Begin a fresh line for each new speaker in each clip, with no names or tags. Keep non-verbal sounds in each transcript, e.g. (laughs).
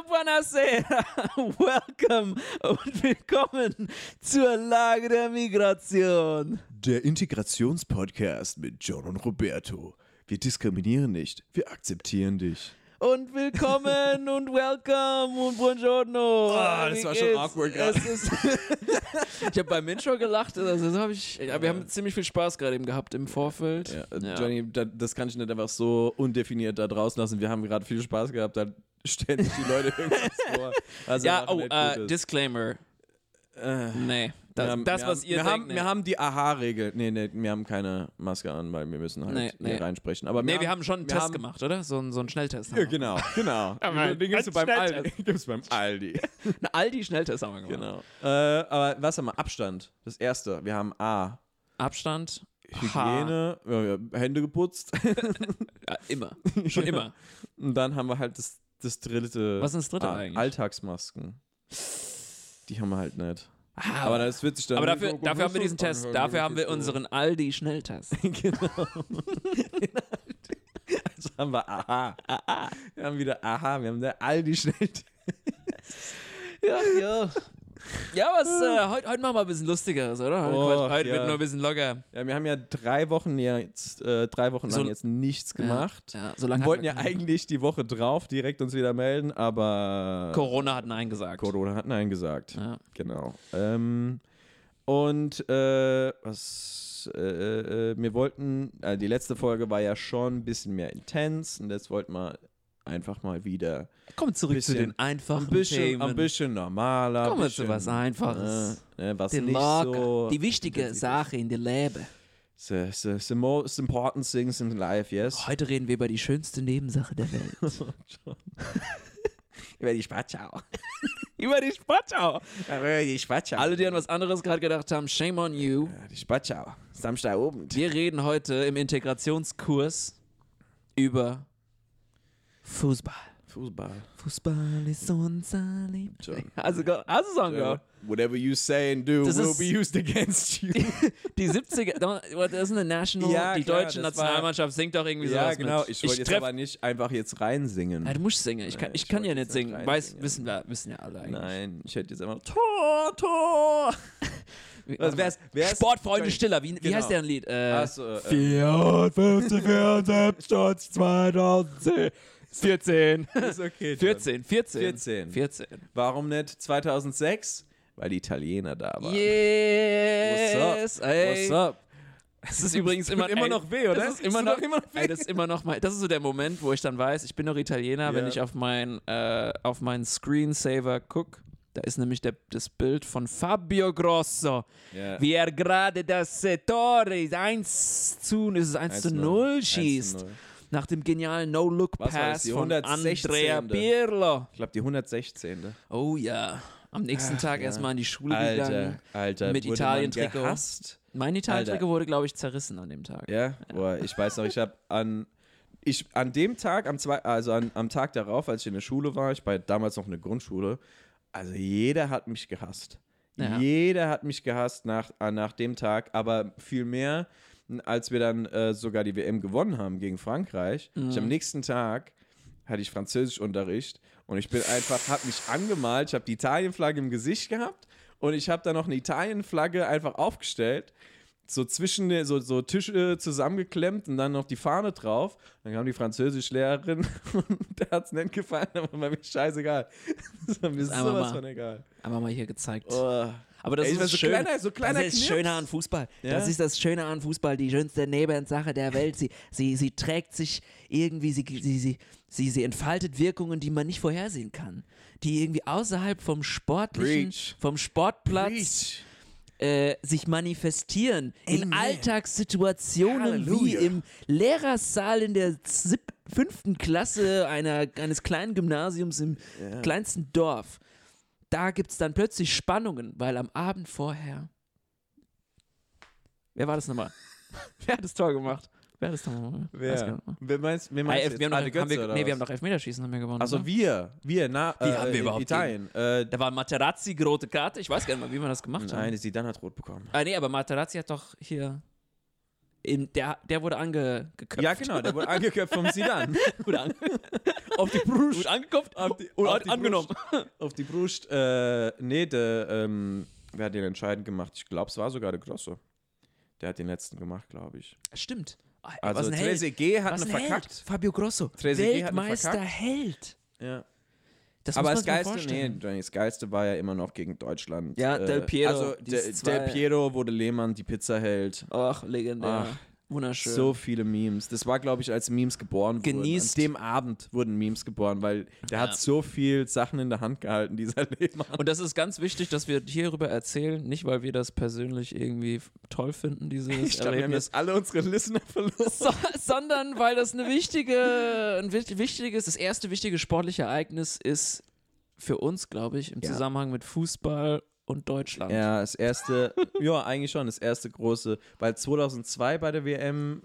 buonasera, (laughs) welcome und willkommen zur Lage der Migration.
Der Integrationspodcast mit John und Roberto. Wir diskriminieren nicht, wir akzeptieren dich.
Und willkommen und welcome und buongiorno.
Ah, das
Wie
war schon
geht's?
awkward
Es
gerade. (laughs)
ich habe beim Intro gelacht, also das hab ich, ja, wir haben ziemlich viel Spaß gerade eben gehabt im Vorfeld.
Ja, äh, Johnny, da, das kann ich nicht einfach so undefiniert da draußen lassen. Wir haben gerade viel Spaß gehabt, da stellen sich die Leute irgendwas (laughs) vor. Also
Ja, oh, äh,
Gutes.
Disclaimer. nee, das,
Wir haben-
das
wir
was
haben,
ihr
wir
denkt,
haben,
nee.
wir haben die Aha-Regel. Nee, nee, wir haben keine Maske an, weil wir müssen halt
Nee, nee.
hier reinsprechen. Aber
Nee, wir haben schon einen
wir
Test
haben-
gemacht, oder? So, einen- so einen Schnelltest.
Ja,
wir.
genau, genau. (laughs) Den gibst du beim (laughs)
Schnelltest.
Aldi. Gibst beim Aldi.
Ein Aldi-Schnelltest haben wir gemacht.
Genau. Äh, aber was haben wir? Abstand. Das erste. Wir haben A.
Abstand. H.
Hygiene, ja, Hände geputzt.
Ja, immer. Schon immer.
Und dann haben wir halt das, das dritte.
Was ist das dritte
Ah,
eigentlich?
Alltagsmasken. Die haben wir halt nicht.
Ah,
Aber das wird sich dann.
Aber dafür, dafür haben wir diesen Test. Dafür haben wir unseren Aldi-Schnelltest. (laughs)
genau. (laughs) also haben wir Aha. Wir haben wieder Aha. Wir haben der Aldi schnell. (laughs)
Ja, ja. Ja, was, äh, heute, heute machen wir ein bisschen lustigeres, oder? Heute,
Och,
heute
ja.
wird nur ein bisschen locker.
Ja, wir haben ja drei Wochen jetzt, äh, drei Wochen lang
So-
jetzt nichts gemacht.
Ja, so lange
Wir wollten
man
ja eigentlich die Woche drauf direkt uns wieder melden, aber
Corona hat Nein gesagt.
Corona hat Nein gesagt.
Ja.
Genau. Ähm, und äh, was äh, äh, wir wollten, äh, die letzte Folge war ja schon ein bisschen mehr intens und jetzt wollten wir einfach mal wieder
Kommt zurück zu
Bisschen-
den einfachen
ein bisschen,
Themen.
ein bisschen normaler.
Kommen wir
bisschen,
zu was Einfaches.
Äh, was
Die
nicht
locker.
so.
die wichtige Sache in der Leben.
The, the, the most important things in life, yes.
Heute reden wir über die schönste Nebensache der Welt. (laughs) (laughs)
Über die Spatschau. (laughs)
über die Spatschau.
Über die Spatschau.
Alle, die an was anderes gerade gedacht haben, shame on you.
Die Spatschau. Samstagabend.
Wir reden heute im Integrationskurs über Fußball.
Fußball.
Fußball ist unser Leben.
John.
Also, du Song
Ja.
gehört?
Whatever you say and do
Das
will be used against you. (laughs)
Die 70er, das ist eine National,
Ja,
die
klar,
deutsche Nationalmannschaft singt doch irgendwie
ja,
sowas
genau.
mit.
Ich wollte jetzt aber nicht einfach jetzt reinsingen.
Nein, du musst singen. Ich kann,
Nein,
ich
ich
kann ja nicht singen. Weiß, wissen wir, wissen ja alle eigentlich.
Nein, ich hätte jetzt einfach Tor, Tor. Was wär's, wär's,
Sportfreunde Stiller, wie, wie
genau.
heißt deren Lied? Äh,
Achso, äh,
54, 74, 2010, 14.
ist okay. John.
14, 14.
14.
14.
Warum nicht 2006? Weil die Italiener da waren.
Yes,
What's up?
ey.
What's up?
Das ist übrigens immer,
immer
ey,
noch weh, oder?
Das ist immer noch,
immer noch weh.
Ey, das ist immer noch mal, das ist so der Moment, wo ich dann weiß, ich bin noch Italiener, wenn
Ja.
ich auf mein, äh, auf meinen Screensaver gucke. Da ist nämlich der, das Bild von Fabio Grosso,
Ja.
wie er gerade das äh, Tor 1 zu, ist es 1 zu 0
1 zu
schießt.
0.
Nach dem genialen No-Look-Pass von
116.
Andrea Pirlo.
Ich glaube, die 116.
Oh ja. Am nächsten Tag
ja.
erstmal in die Schule
Alter,
gegangen.
Alter.
Mit Italien-Trikot. Mein Italien-Trikot wurde, glaube ich, zerrissen an dem Tag.
Ja, boah, ich weiß noch, ich habe an ich an dem Tag, am zwei, also an, am Tag darauf, als ich in der Schule war, ich war damals noch eine Grundschule, also jeder hat mich gehasst.
Ja.
Jeder hat mich gehasst nach, nach dem Tag, aber viel mehr, als wir dann äh, sogar die WM gewonnen haben gegen Frankreich. Ich am nächsten Tag hatte ich Französischunterricht und ich bin einfach, habe mich angemalt, ich habe die Italienflagge im Gesicht gehabt und ich habe da noch eine Italienflagge einfach aufgestellt so zwischen den, so, so Tische zusammengeklemmt und dann noch die Fahne drauf. Dann kam die Französischlehrerin (laughs) und der hat es nicht gefallen, aber war mir scheißegal. (laughs) Das war mir
einfach
sowas
mal-
von egal.
Einmal mal hier gezeigt.
Oh.
Aber das
Ey,
ist das
so
Schöne.
kleiner- so kleiner
das ist das
Knirps.
Schöne an Fußball.
Ja.
Das ist das Schöne an Fußball, die schönste Nebensache der Welt. Sie, sie, sie trägt sich irgendwie, sie, sie, sie, sie, sie entfaltet Wirkungen, die man nicht vorhersehen kann. Die irgendwie außerhalb vom Sportlichen,
Preach.
vom Sportplatz
Preach.
Äh, sich manifestieren. In
Amen.
Alltagssituationen wie
Halleluja.
im Lehrersaal in der fünften Klasse einer, eines kleinen Gymnasiums im kleinsten Dorf. Da gibt es dann plötzlich Spannungen, weil am Abend vorher. Wer war das nochmal? (laughs) Wer hat das Tor gemacht? Wer hat? Weiß gar
Wer? Wer meinst, wer
Ah,
meinst
elf- wir haben doch,
Ade
haben wir,
Götze,
nee, wir haben doch Elfmeterschießen haben wir gewonnen.
Also
oder?
wir, wir, na,
Wie
äh,
haben wir
äh,
überhaupt
Italien. Äh,
da war Materazzi, rote Karte. Ich weiß gar nicht mal, wie wir das gemacht haben.
nein, Zidane hat rot bekommen.
Ah, nee, aber Materazzi hat doch hier. in, der, der wurde ange, geköpft.
Ja, genau, der wurde angeköpft vom Sidan. (laughs)
wurde ange (laughs)
auf die Brust.
wurde angeköpft
Auf die,
und
auf
hat
die
angenommen.
Brust. Auf die Brust. Äh, nee, der, ähm, wer hat den entscheidend gemacht? Ich glaube, es war sogar der Grosso. Der hat den letzten gemacht, glaube ich.
Stimmt. Ey,
Also. Trezeguet hat
Was
eine
ein Held.
verkackt.
Fabio Grosso.
Trezeguet
Weltmeister
verkackt.
Held.
Ja.
Das
Aber
muss
das Geilste, nee, das Geilste war ja immer noch gegen Deutschland.
Ja, Del Piero,
Also Del, Del Piero, der Lehmann die Pizza hält.
Ach, legendär.
Ach,
Wunderschön.
So viele Memes. Das war, glaube ich, als Memes geboren
Genießt.
wurden. An dem Abend wurden Memes geboren, weil der
Ja.
hat so viel Sachen in der Hand gehalten, dieser (laughs) Lehmann.
Und das ist ganz wichtig, dass wir hierüber erzählen, nicht weil wir das persönlich irgendwie toll finden, dieses
Ich glaube, wir haben
Erlebnis,
jetzt alle unsere Listener verloren.
so, sondern weil das eine wichtige, ein wich- wichtiges, das erste wichtige sportliche Ereignis ist für uns, glaube ich, im
Ja.
Zusammenhang mit Fußball und Deutschland.
Ja, das erste, (laughs) ja, eigentlich schon, das erste große, weil 2002 bei der WM,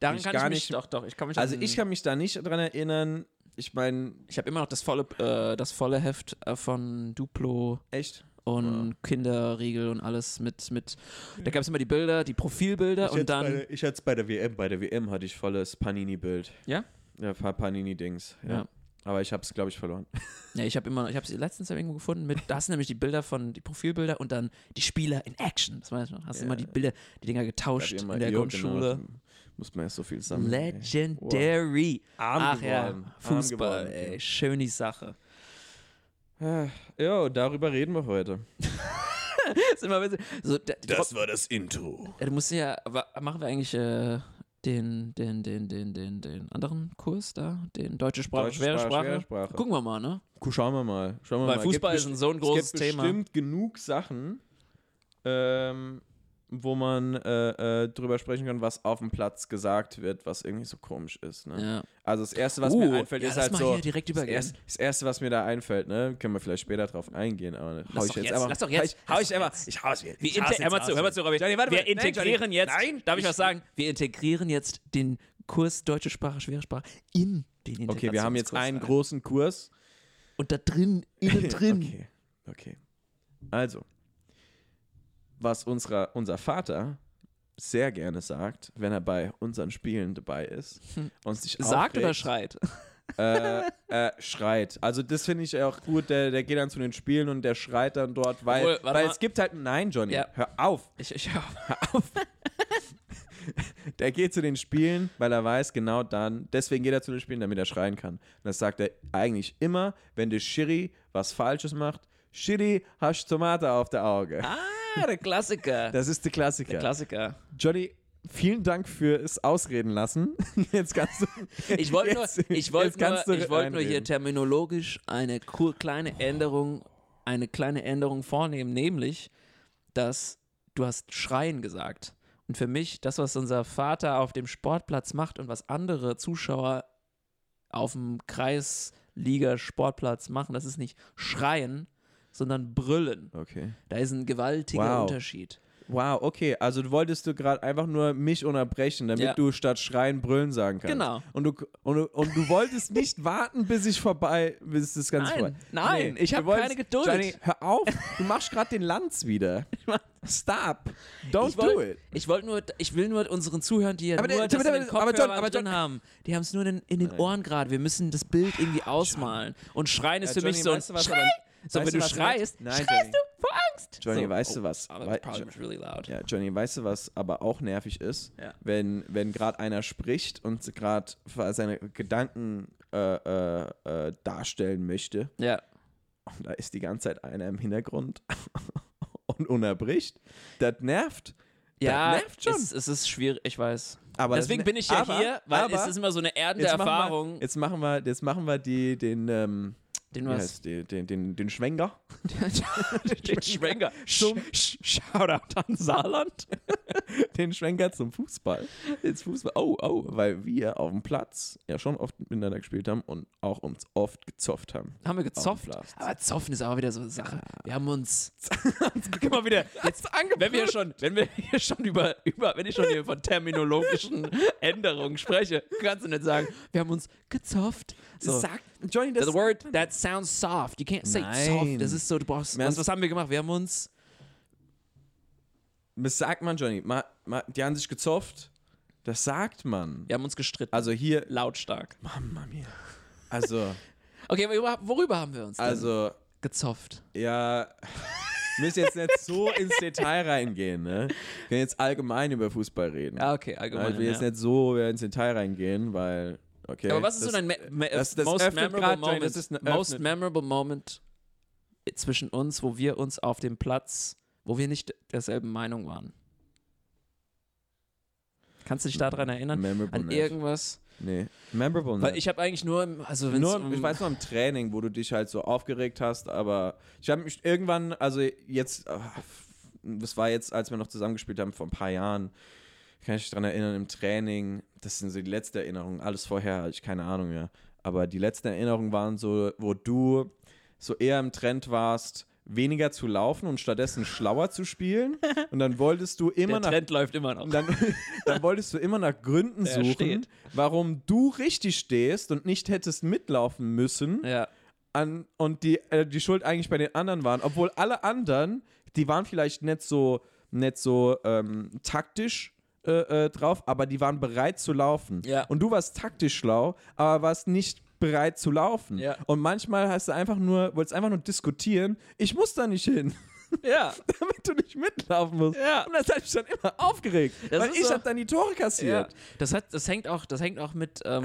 Daran
ich
kann
gar
ich mich,
nicht-
doch, doch, ich kann mich
also
an-
ich kann mich da nicht dran erinnern. Ich meine,
ich habe immer noch das volle, äh, das volle Heft äh, von Duplo
echt?
und Kinderriegel und alles mit, mit da gab es immer die Bilder, die Profilbilder und dann,
ich hatte es bei der WM, bei der WM hatte ich volles Panini-Bild.
Ja?
Ja, Pa- Panini-Dings. Ja.
Ja.
Aber ich habe es, glaube ich, verloren. (laughs)
Ja, ich habe immer, ich habe sie letztens irgendwo gefunden mit, da hast du nämlich die Bilder von, die Profilbilder und dann die Spieler in Action. Das weißt du noch. Hast du
Ja.
immer die Bilder, die Dinger getauscht in der
ja,
Grundschule.
Genau, muss man ja so viel sammeln.
Legendary.
Arm
Ach ja,
geworden. Arm
Fußball,
geworden.
ey, schöne Sache.
Ah, Ja, darüber reden wir heute. (laughs)
witzig. so, da,
war das Intro.
Ja, du musst ja, machen wir eigentlich äh, den, den, den, den, den, den anderen Kurs da, den deutsche Sprache,
Deutsche
schwere
Sprache,
Sprache.
schwere Sprache.
Gucken wir mal, ne?
Schauen wir mal. Schauen wir
Weil
mal.
Fußball
Gibt
ist ein so ein großes
es gibt
Thema.
bestimmt genug Sachen, ähm, wo man äh, äh, drüber sprechen kann, was auf dem Platz gesagt wird, was irgendwie so komisch ist. Ne?
Ja.
Also das Erste, was
Uh,
mir einfällt,
ja,
ist halt so. das, erste, das Erste, was mir da einfällt, ne, können wir vielleicht später drauf eingehen, aber hau ich jetzt
jetzt,
einfach.
lass doch
hau
jetzt,
ich, hau ich einfach.
jetzt.
Ich hau's.
Wir
ich
hör mal zu, hör mal zu, Robby.
Johnny, warte,
wir.
Nein,
integrieren
Johnny.
jetzt,
Nein,
darf ich was sagen? Wir integrieren jetzt den Kurs deutsche Sprache, schwere Sprache in den
Okay, wir haben jetzt
Integrationskurs
einen
rein.
großen Kurs.
Und da drin, innen (laughs) drin.
Okay, okay. Also, was unserer, unser Vater sehr gerne sagt, wenn er bei unseren Spielen dabei ist und sich
Sagt oder
aufregt,
schreit?
äh, äh, schreit. Also das finde ich auch gut, der, der geht dann zu den Spielen und der schreit dann dort, weil,
Obwohl,
weil
mal.
es gibt halt, nein Johnny,
Ja.
hör auf,
Ich, ich hör (laughs)
der geht zu den Spielen, weil er weiß, genau dann, deswegen geht er zu den Spielen, damit er schreien kann. Und das sagt er eigentlich immer, wenn der Schiri was Falsches macht, Schiri, hast Tomate auf der Auge.
Ah, der Klassiker.
Das ist der Klassiker.
der Klassiker.
Johnny, vielen Dank fürs Ausreden lassen. (laughs) Jetzt kannst du.
Ich wollte nur, ich
kannst
nur,
du
ich wollte nur hier terminologisch eine kleine Änderung, eine kleine Änderung vornehmen, nämlich, dass du hast Schreien gesagt. Und für mich, das, was unser Vater auf dem Sportplatz macht und was andere Zuschauer auf dem Kreisliga-Sportplatz machen, das ist nicht Schreien, sondern Brüllen.
Okay.
Da ist ein gewaltiger
Wow.
Unterschied.
Wow, okay. Also du wolltest du gerade einfach nur mich unterbrechen, damit
Ja.
du statt schreien brüllen sagen kannst.
Genau.
Und du, und, du, und du wolltest nicht (laughs) warten, bis ich vorbei, bis das Ganze
Nein,
vorbei.
nein, ich
du
hab
wolltest-
keine Geduld.
Johnny, hör auf. Du (laughs) machst gerade den Lanz wieder. (laughs) Stop. Don't
Ich
do
wollt-
it.
Ich wollte nur, ich will nur unseren Zuhörern, die ja
Aber
nur
der-
das
aber-
in den
aber John, aber John-
haben, die haben es nur in, in den Ohren gerade. Wir müssen das Bild irgendwie ausmalen. Und schreien ist
Ja,
für mich
Johnny,
so ein
weißt du was,
Schrei. So,
weißt
wenn
du,
du schreist,
Nein,
schreist
Johnny.
du vor Angst.
Johnny,
so,
weißt du
oh,
was?
Oh,
Wei-
really.
Ja, Johnny, weißt du, was aber auch nervig ist?
Ja.
Wenn, wenn gerade einer spricht und gerade seine Gedanken äh, äh, äh, darstellen möchte
Ja.
und da ist die ganze Zeit einer im Hintergrund (laughs) und unterbricht, das nervt.
Ja,
das nervt schon.
Es, es ist schwierig, ich weiß.
aber
Deswegen
ne-
bin ich ja
aber,
hier, weil
aber,
es ist immer so eine erdende
jetzt machen
Erfahrung.
Wir, jetzt, machen wir, jetzt machen wir die, den, ähm,
den was?
die, den, den, den Schwenker. (laughs)
den Schwenker.
Zum-
Sch- Shoutout an Saarland. (laughs)
den Schwenker zum Fußball.
Ins Fußball. Oh, oh.
Weil wir auf dem Platz ja schon oft miteinander gespielt haben und auch uns oft gezofft haben.
Haben wir gezofft. Aber zoffen ist auch wieder so eine Sache. Wir haben uns. (laughs) Guck mal wieder. Jetzt, wenn wir schon, wenn wir hier schon über, über, wenn ich schon hier von terminologischen Änderungen spreche, kannst du nicht sagen, wir haben uns gezofft. So.
Sag, Johnny, das
The word that sounds soft. You can't say
Nein.
soft. Das ist so, du brauchst.
Wir
Was,
haben-
was haben wir gemacht? Wir haben uns.
Das sagt man, Johnny. Ma, ma, die haben sich gezofft. Das sagt man.
Wir haben uns gestritten.
Also hier,
Lautstark.
Mama mia. Also, (laughs)
Okay, worüber, worüber haben wir uns denn
also,
gezofft?
ja, wir müssen jetzt nicht so ins Detail reingehen, ne? Wir können jetzt allgemein über Fußball reden.
Ja, okay, allgemein.
Also, ich will jetzt
ja.
nicht so ins Detail reingehen, weil, okay.
Aber was ist
das,
so dein me
das- das
most, memorable moment,
das ist
most memorable moment zwischen uns, wo wir uns auf dem Platz, wo wir nicht derselben Meinung waren? Kannst du dich daran erinnern?
Memorable
An irgendwas?
Nee, memorable
Weil
nicht.
ich habe eigentlich nur, also
Nur, ich weiß nur im Training, wo du dich halt so aufgeregt hast, aber ich habe mich irgendwann, also jetzt, ah, das war jetzt, als wir noch zusammengespielt haben vor ein paar Jahren, kann ich mich daran erinnern, im Training, das sind so die letzten Erinnerungen, alles vorher hatte ich keine Ahnung mehr, aber die letzten Erinnerungen waren so, wo du so eher im Trend warst, weniger zu laufen und stattdessen schlauer zu spielen (laughs) und dann wolltest du immer
der
nach
Trend läuft immer noch.
dann, (laughs) dann wolltest du immer nach Gründen
Der
suchen,
steht.
warum du richtig stehst und nicht hättest mitlaufen müssen.
Ja.
An, und die, äh, die Schuld eigentlich bei den anderen waren. Obwohl alle anderen, die waren vielleicht nicht so, nicht so ähm, taktisch äh, äh, drauf, aber die waren bereit zu laufen.
Ja.
Und du warst taktisch schlau, aber warst nicht bereit zu laufen.
Ja.
Und manchmal hast du einfach nur, wolltest einfach nur diskutieren, ich muss da nicht hin (laughs)
Ja. (laughs)
damit du nicht mitlaufen musst.
Ja.
Und das hat mich dann immer aufgeregt.
Das
weil ich
so-
habe dann die Tore
ja.
kassiert.
Das, hat, das, hängt auch, das hängt auch mit. Ähm,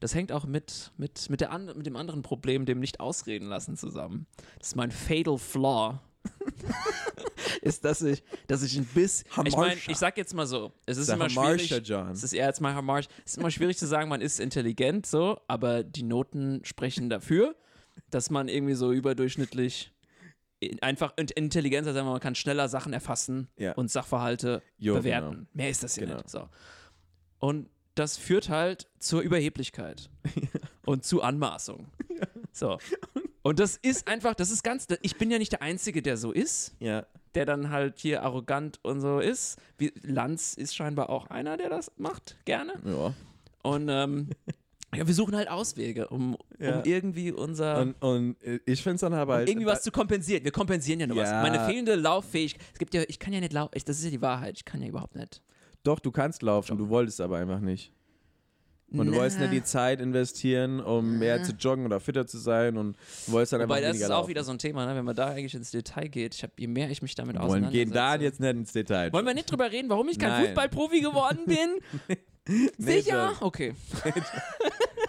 das hängt auch mit, mit, mit, der an, mit dem anderen Problem, dem nicht ausreden lassen, zusammen. Das ist mein Fatal Flaw. (laughs) ist, dass ich, dass ich ein bisschen. Ich meine, ich sag jetzt mal so: Es ist immer schwierig. Es ist eher jetzt mal harmonisch. Es ist immer schwierig zu sagen, man ist intelligent, so, aber die Noten sprechen dafür, dass man irgendwie so überdurchschnittlich in- einfach in- intelligenter sein, man kann schneller Sachen erfassen
Ja.
und Sachverhalte
Jo,
bewerten.
genau.
Mehr ist das ja
Genau.
nicht. So. Und das führt halt zur Überheblichkeit (laughs) und zu Anmaßung. So. Und das ist einfach, das ist ganz, ich bin ja nicht der Einzige, der so ist,
Ja.
der dann halt hier arrogant und so ist. Wie, Lanz ist scheinbar auch einer, der das macht, gerne.
ja.
Und ähm, ja, wir suchen halt Auswege, um,
Ja.
um irgendwie unser.
Und, und äh, ich finde es dann aber halt.
irgendwie was zu kompensieren. Wir kompensieren ja nur was.
Ja.
Meine fehlende Lauffähigkeit. Es gibt ja, ich kann ja nicht laufen. Das ist ja die Wahrheit. Ich kann ja überhaupt nicht.
Doch, du kannst laufen, du wolltest aber einfach nicht. Und du wolltest nicht die Zeit investieren, um mehr zu joggen oder fitter zu sein und du wolltest dann
Wobei
einfach
das ist auch
laufen.
wieder so ein Thema, ne? wenn man da eigentlich ins Detail geht. Ich hab, je mehr ich mich damit
Wir wollen
auseinandersetze.
gehen da jetzt nicht ins Detail.
Wollen wir nicht drüber reden, warum ich kein
Nein.
Fußballprofi geworden (laughs) bin?
Nee,
Sicher?
John.
Okay. (laughs)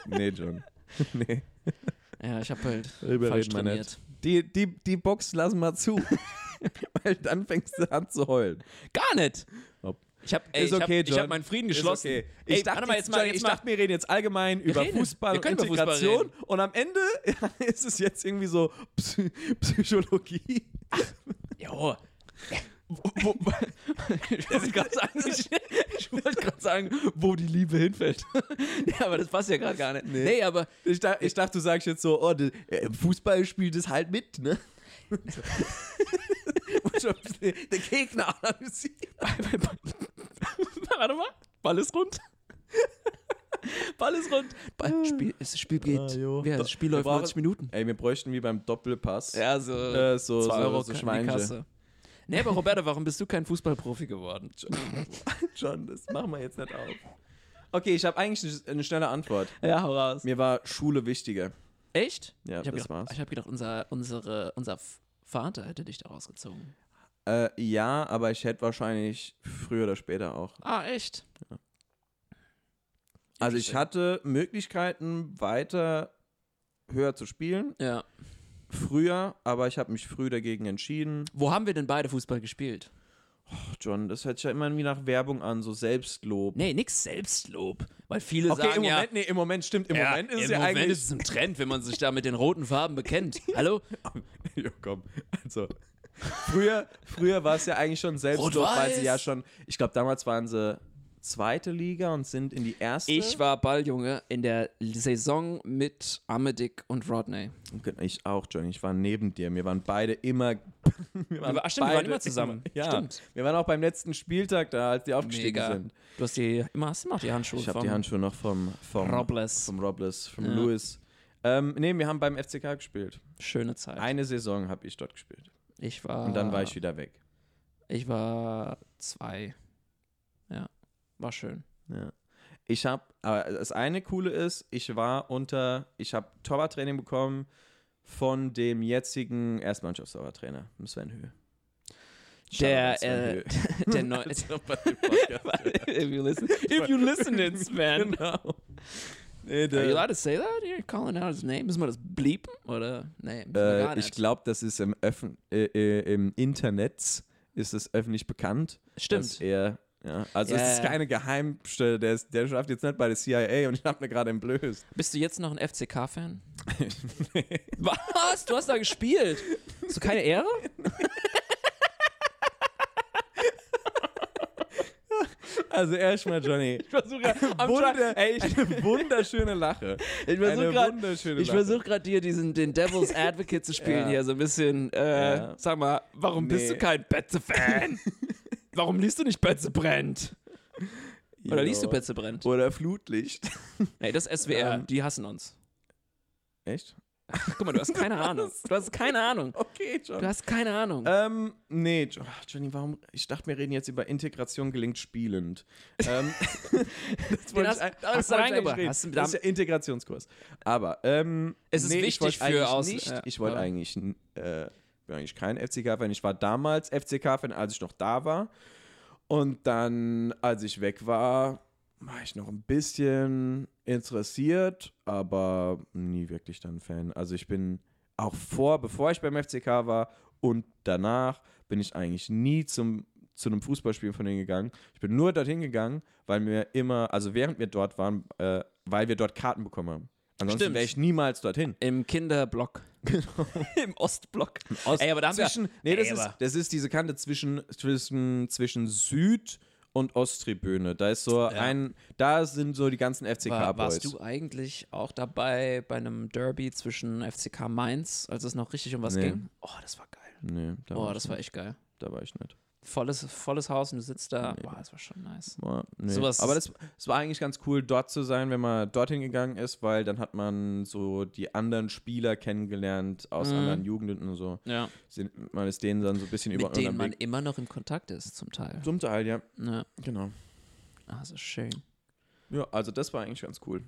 Nee, John. (laughs) nee,
Ja, ich habe halt
darüber
falsch
reden wir
trainiert.
nicht. Die, die, die Box lassen wir zu. Weil dann fängst du an zu heulen.
Gar nicht. Ich habe
okay,
hab, ich hab meinen Frieden geschlossen.
okay.
Ey,
Ich, dachte,
warte mal, jetzt mal, jetzt
ich
mal.
dachte, wir reden jetzt allgemein über
reden.
Fußball
Wir
und
Fußball
Integration
reden.
und am Ende (laughs) ist es jetzt irgendwie so Psy Psychologie. (laughs)
Jo. Wo, wo, (laughs) ich wollte gerade sagen, ich, wollte gerade sagen, wo die Liebe hinfällt. ja, aber das passt ja gerade gar nicht.
Nee.
Nee, aber
Ich, dachte, ich dachte, du sagst jetzt so, oh, de, äh, Fußball spielt es halt mit, ne? Der Gegner analysiert. (laughs)
Warte mal. Ball ist rund. (laughs) Ball ist rund. Ball, Spiel, das Spiel geht.
Ah, jo.
ja, das Spiel
Wir
läuft
brauchen-
90 Minuten.
Ey, wir bräuchten wie beim Doppelpass.
Ja, so,
Äh, so-
2
so-
Euro
so
in die
Schweinche.
Kasse. Nee, aber Roberto, warum bist du kein Fußballprofi geworden? (laughs)
John, das machen wir jetzt nicht auf. Okay, ich habe eigentlich eine, schnelle Antwort.
Ja, hau raus.
Mir war Schule wichtiger.
Echt?
Ja,
ich habe
das
gedacht,
war's.
ich hab gedacht unser, unsere, unser Vater hätte dich da rausgezogen.
Äh, ja, aber ich hätte wahrscheinlich früher oder später auch.
Ah, echt?
Also ich hatte Möglichkeiten, weiter höher zu spielen,
Ja.
früher, aber ich habe mich früh dagegen entschieden.
Wo haben wir denn beide Fußball gespielt?
Ach, John, das hört sich ja immer wie nach Werbung an, so Selbstlob.
Nee, nix Selbstlob. Weil viele
okay,
sagen
im
ja,
Moment, nee, im Moment stimmt, im
ja,
Moment ist es
im
ja
Moment
eigentlich.
ist es ein Trend, wenn man sich da mit den roten Farben bekennt. (laughs) Hallo?
ja, komm, also. Früher, früher war es ja eigentlich schon Selbstlob, weil sie ja schon, ich glaube, damals waren sie zweite Liga und sind in die erste.
Ich war Balljunge in der Saison mit Amedik und Rodney.
Ich auch, Johnny. Ich war neben dir. Wir waren beide immer. (laughs) Wir
Wir, ach stimmt, wir waren immer zusammen.
Ja,
Stimmt.
wir waren auch beim letzten Spieltag da, als die aufgestiegen
Mega.
sind.
Du hast die, immer, hast immer noch die Handschuhe
Ich habe die Handschuhe noch vom, vom
Robles.
vom Robles, vom
Ja.
Lewis. Ähm, nee, wir haben beim FCK gespielt.
Schöne Zeit.
Eine Saison habe ich dort gespielt.
Ich war.
Und dann war ich wieder weg.
Ich war zwei. Ja, war schön.
Ja. Ich habe, das eine coole ist, ich war unter, ich habe Torwarttraining bekommen von dem jetzigen Erstmannschaftstorwarttrainer, Sven Höhe.
Der, äh, (laughs) der (laughs) neue. (laughs) If you listen, if you listen, it's man.
Genau. Nee,
Are you allowed to say that? You're calling out his name? Müssen wir das bleepen? Oder? Nee,
äh, ich glaube, das ist im, Öffn äh, äh, im Internet, ist es öffentlich bekannt.
Stimmt.
er, ja, also
Ja,
es ist keine Geheimstelle, der, ist, der schafft jetzt nicht bei der CIA und (laughs) ich habe mir gerade entblößt.
Bist du jetzt noch ein FCK-Fan? (laughs) Was? Du hast da gespielt? Hast du keine Ehre? (laughs)
Also erstmal, Johnny.
Ich versuche
Wunder, ey, eine wunderschöne Lache.
Ich versuche gerade ich versuch dir diesen, den Devil's Advocate zu spielen
Ja.
hier, so ein bisschen, äh,
Ja.
sag mal, warum bist
Nee.
du kein Betze-Fan? (laughs) warum liest du nicht Betze brennt? Oder liest du
Ja.
Betze brennt?
Oder Flutlicht.
Nee, das SWR,
Ähm.
die hassen uns.
Echt?
Guck mal, du hast keine (laughs) Ahnung. Du hast keine Ahnung.
Okay, John.
Du hast keine Ahnung.
Ähm, nee, Johnny, warum? Ich dachte, wir reden jetzt über Integration gelingt spielend. ähm, (laughs) das
hast-
ich
hast du
wollte
reingebracht. Hast du
das ist ja Integrationskurs. Aber, ähm,
Es ist
nee, ich
wichtig
wollte
für Aus-
Nicht,
ja,
ich wollte eigentlich, äh, bin eigentlich kein FCK-Fan. Ich war damals FCK-Fan, als ich noch da war. Und dann, als ich weg war, war ich noch ein bisschen interessiert, aber nie wirklich dann Fan. Also ich bin auch vor, bevor ich beim FCK war und danach bin ich eigentlich nie zum, zu einem Fußballspiel von denen gegangen. Ich bin nur dorthin gegangen, weil wir immer, also während wir dort waren, äh, weil wir dort Karten bekommen haben. Ansonsten
Stimmt.
wäre ich niemals dorthin.
Im Kinderblock. (laughs) Im Ostblock. Ey, aber da haben wir-
zwischen, nee, das
Ey,
ist, das ist diese Kante zwischen, zwischen, zwischen Süd- und Osttribüne. Da ist so ein, da sind so die ganzen
War,
FCK-Boys.
warst du eigentlich auch dabei bei einem Derby zwischen FCK Mainz, als es noch richtig um was
Nee.
ging? Oh, das war geil.
Nee, da,
Oh,
war,
das
ich
war
nicht.
echt geil.
da war ich nicht.
Volles, volles Haus und du sitzt da. Boah, das war schon nice.
War, nee.
Sowas-
Aber das, es war eigentlich ganz cool, dort zu sein, wenn man dorthin gegangen ist, weil dann hat man so die anderen Spieler kennengelernt aus
Mhm.
anderen Jugenden und so.
Ja.
Man ist denen dann so ein bisschen über
Mit denen man
Weg.
immer noch im Kontakt ist, zum Teil.
Zum Teil, ja.
Ja.
Genau.
Ah, so schön.
Ja, also das war eigentlich ganz cool.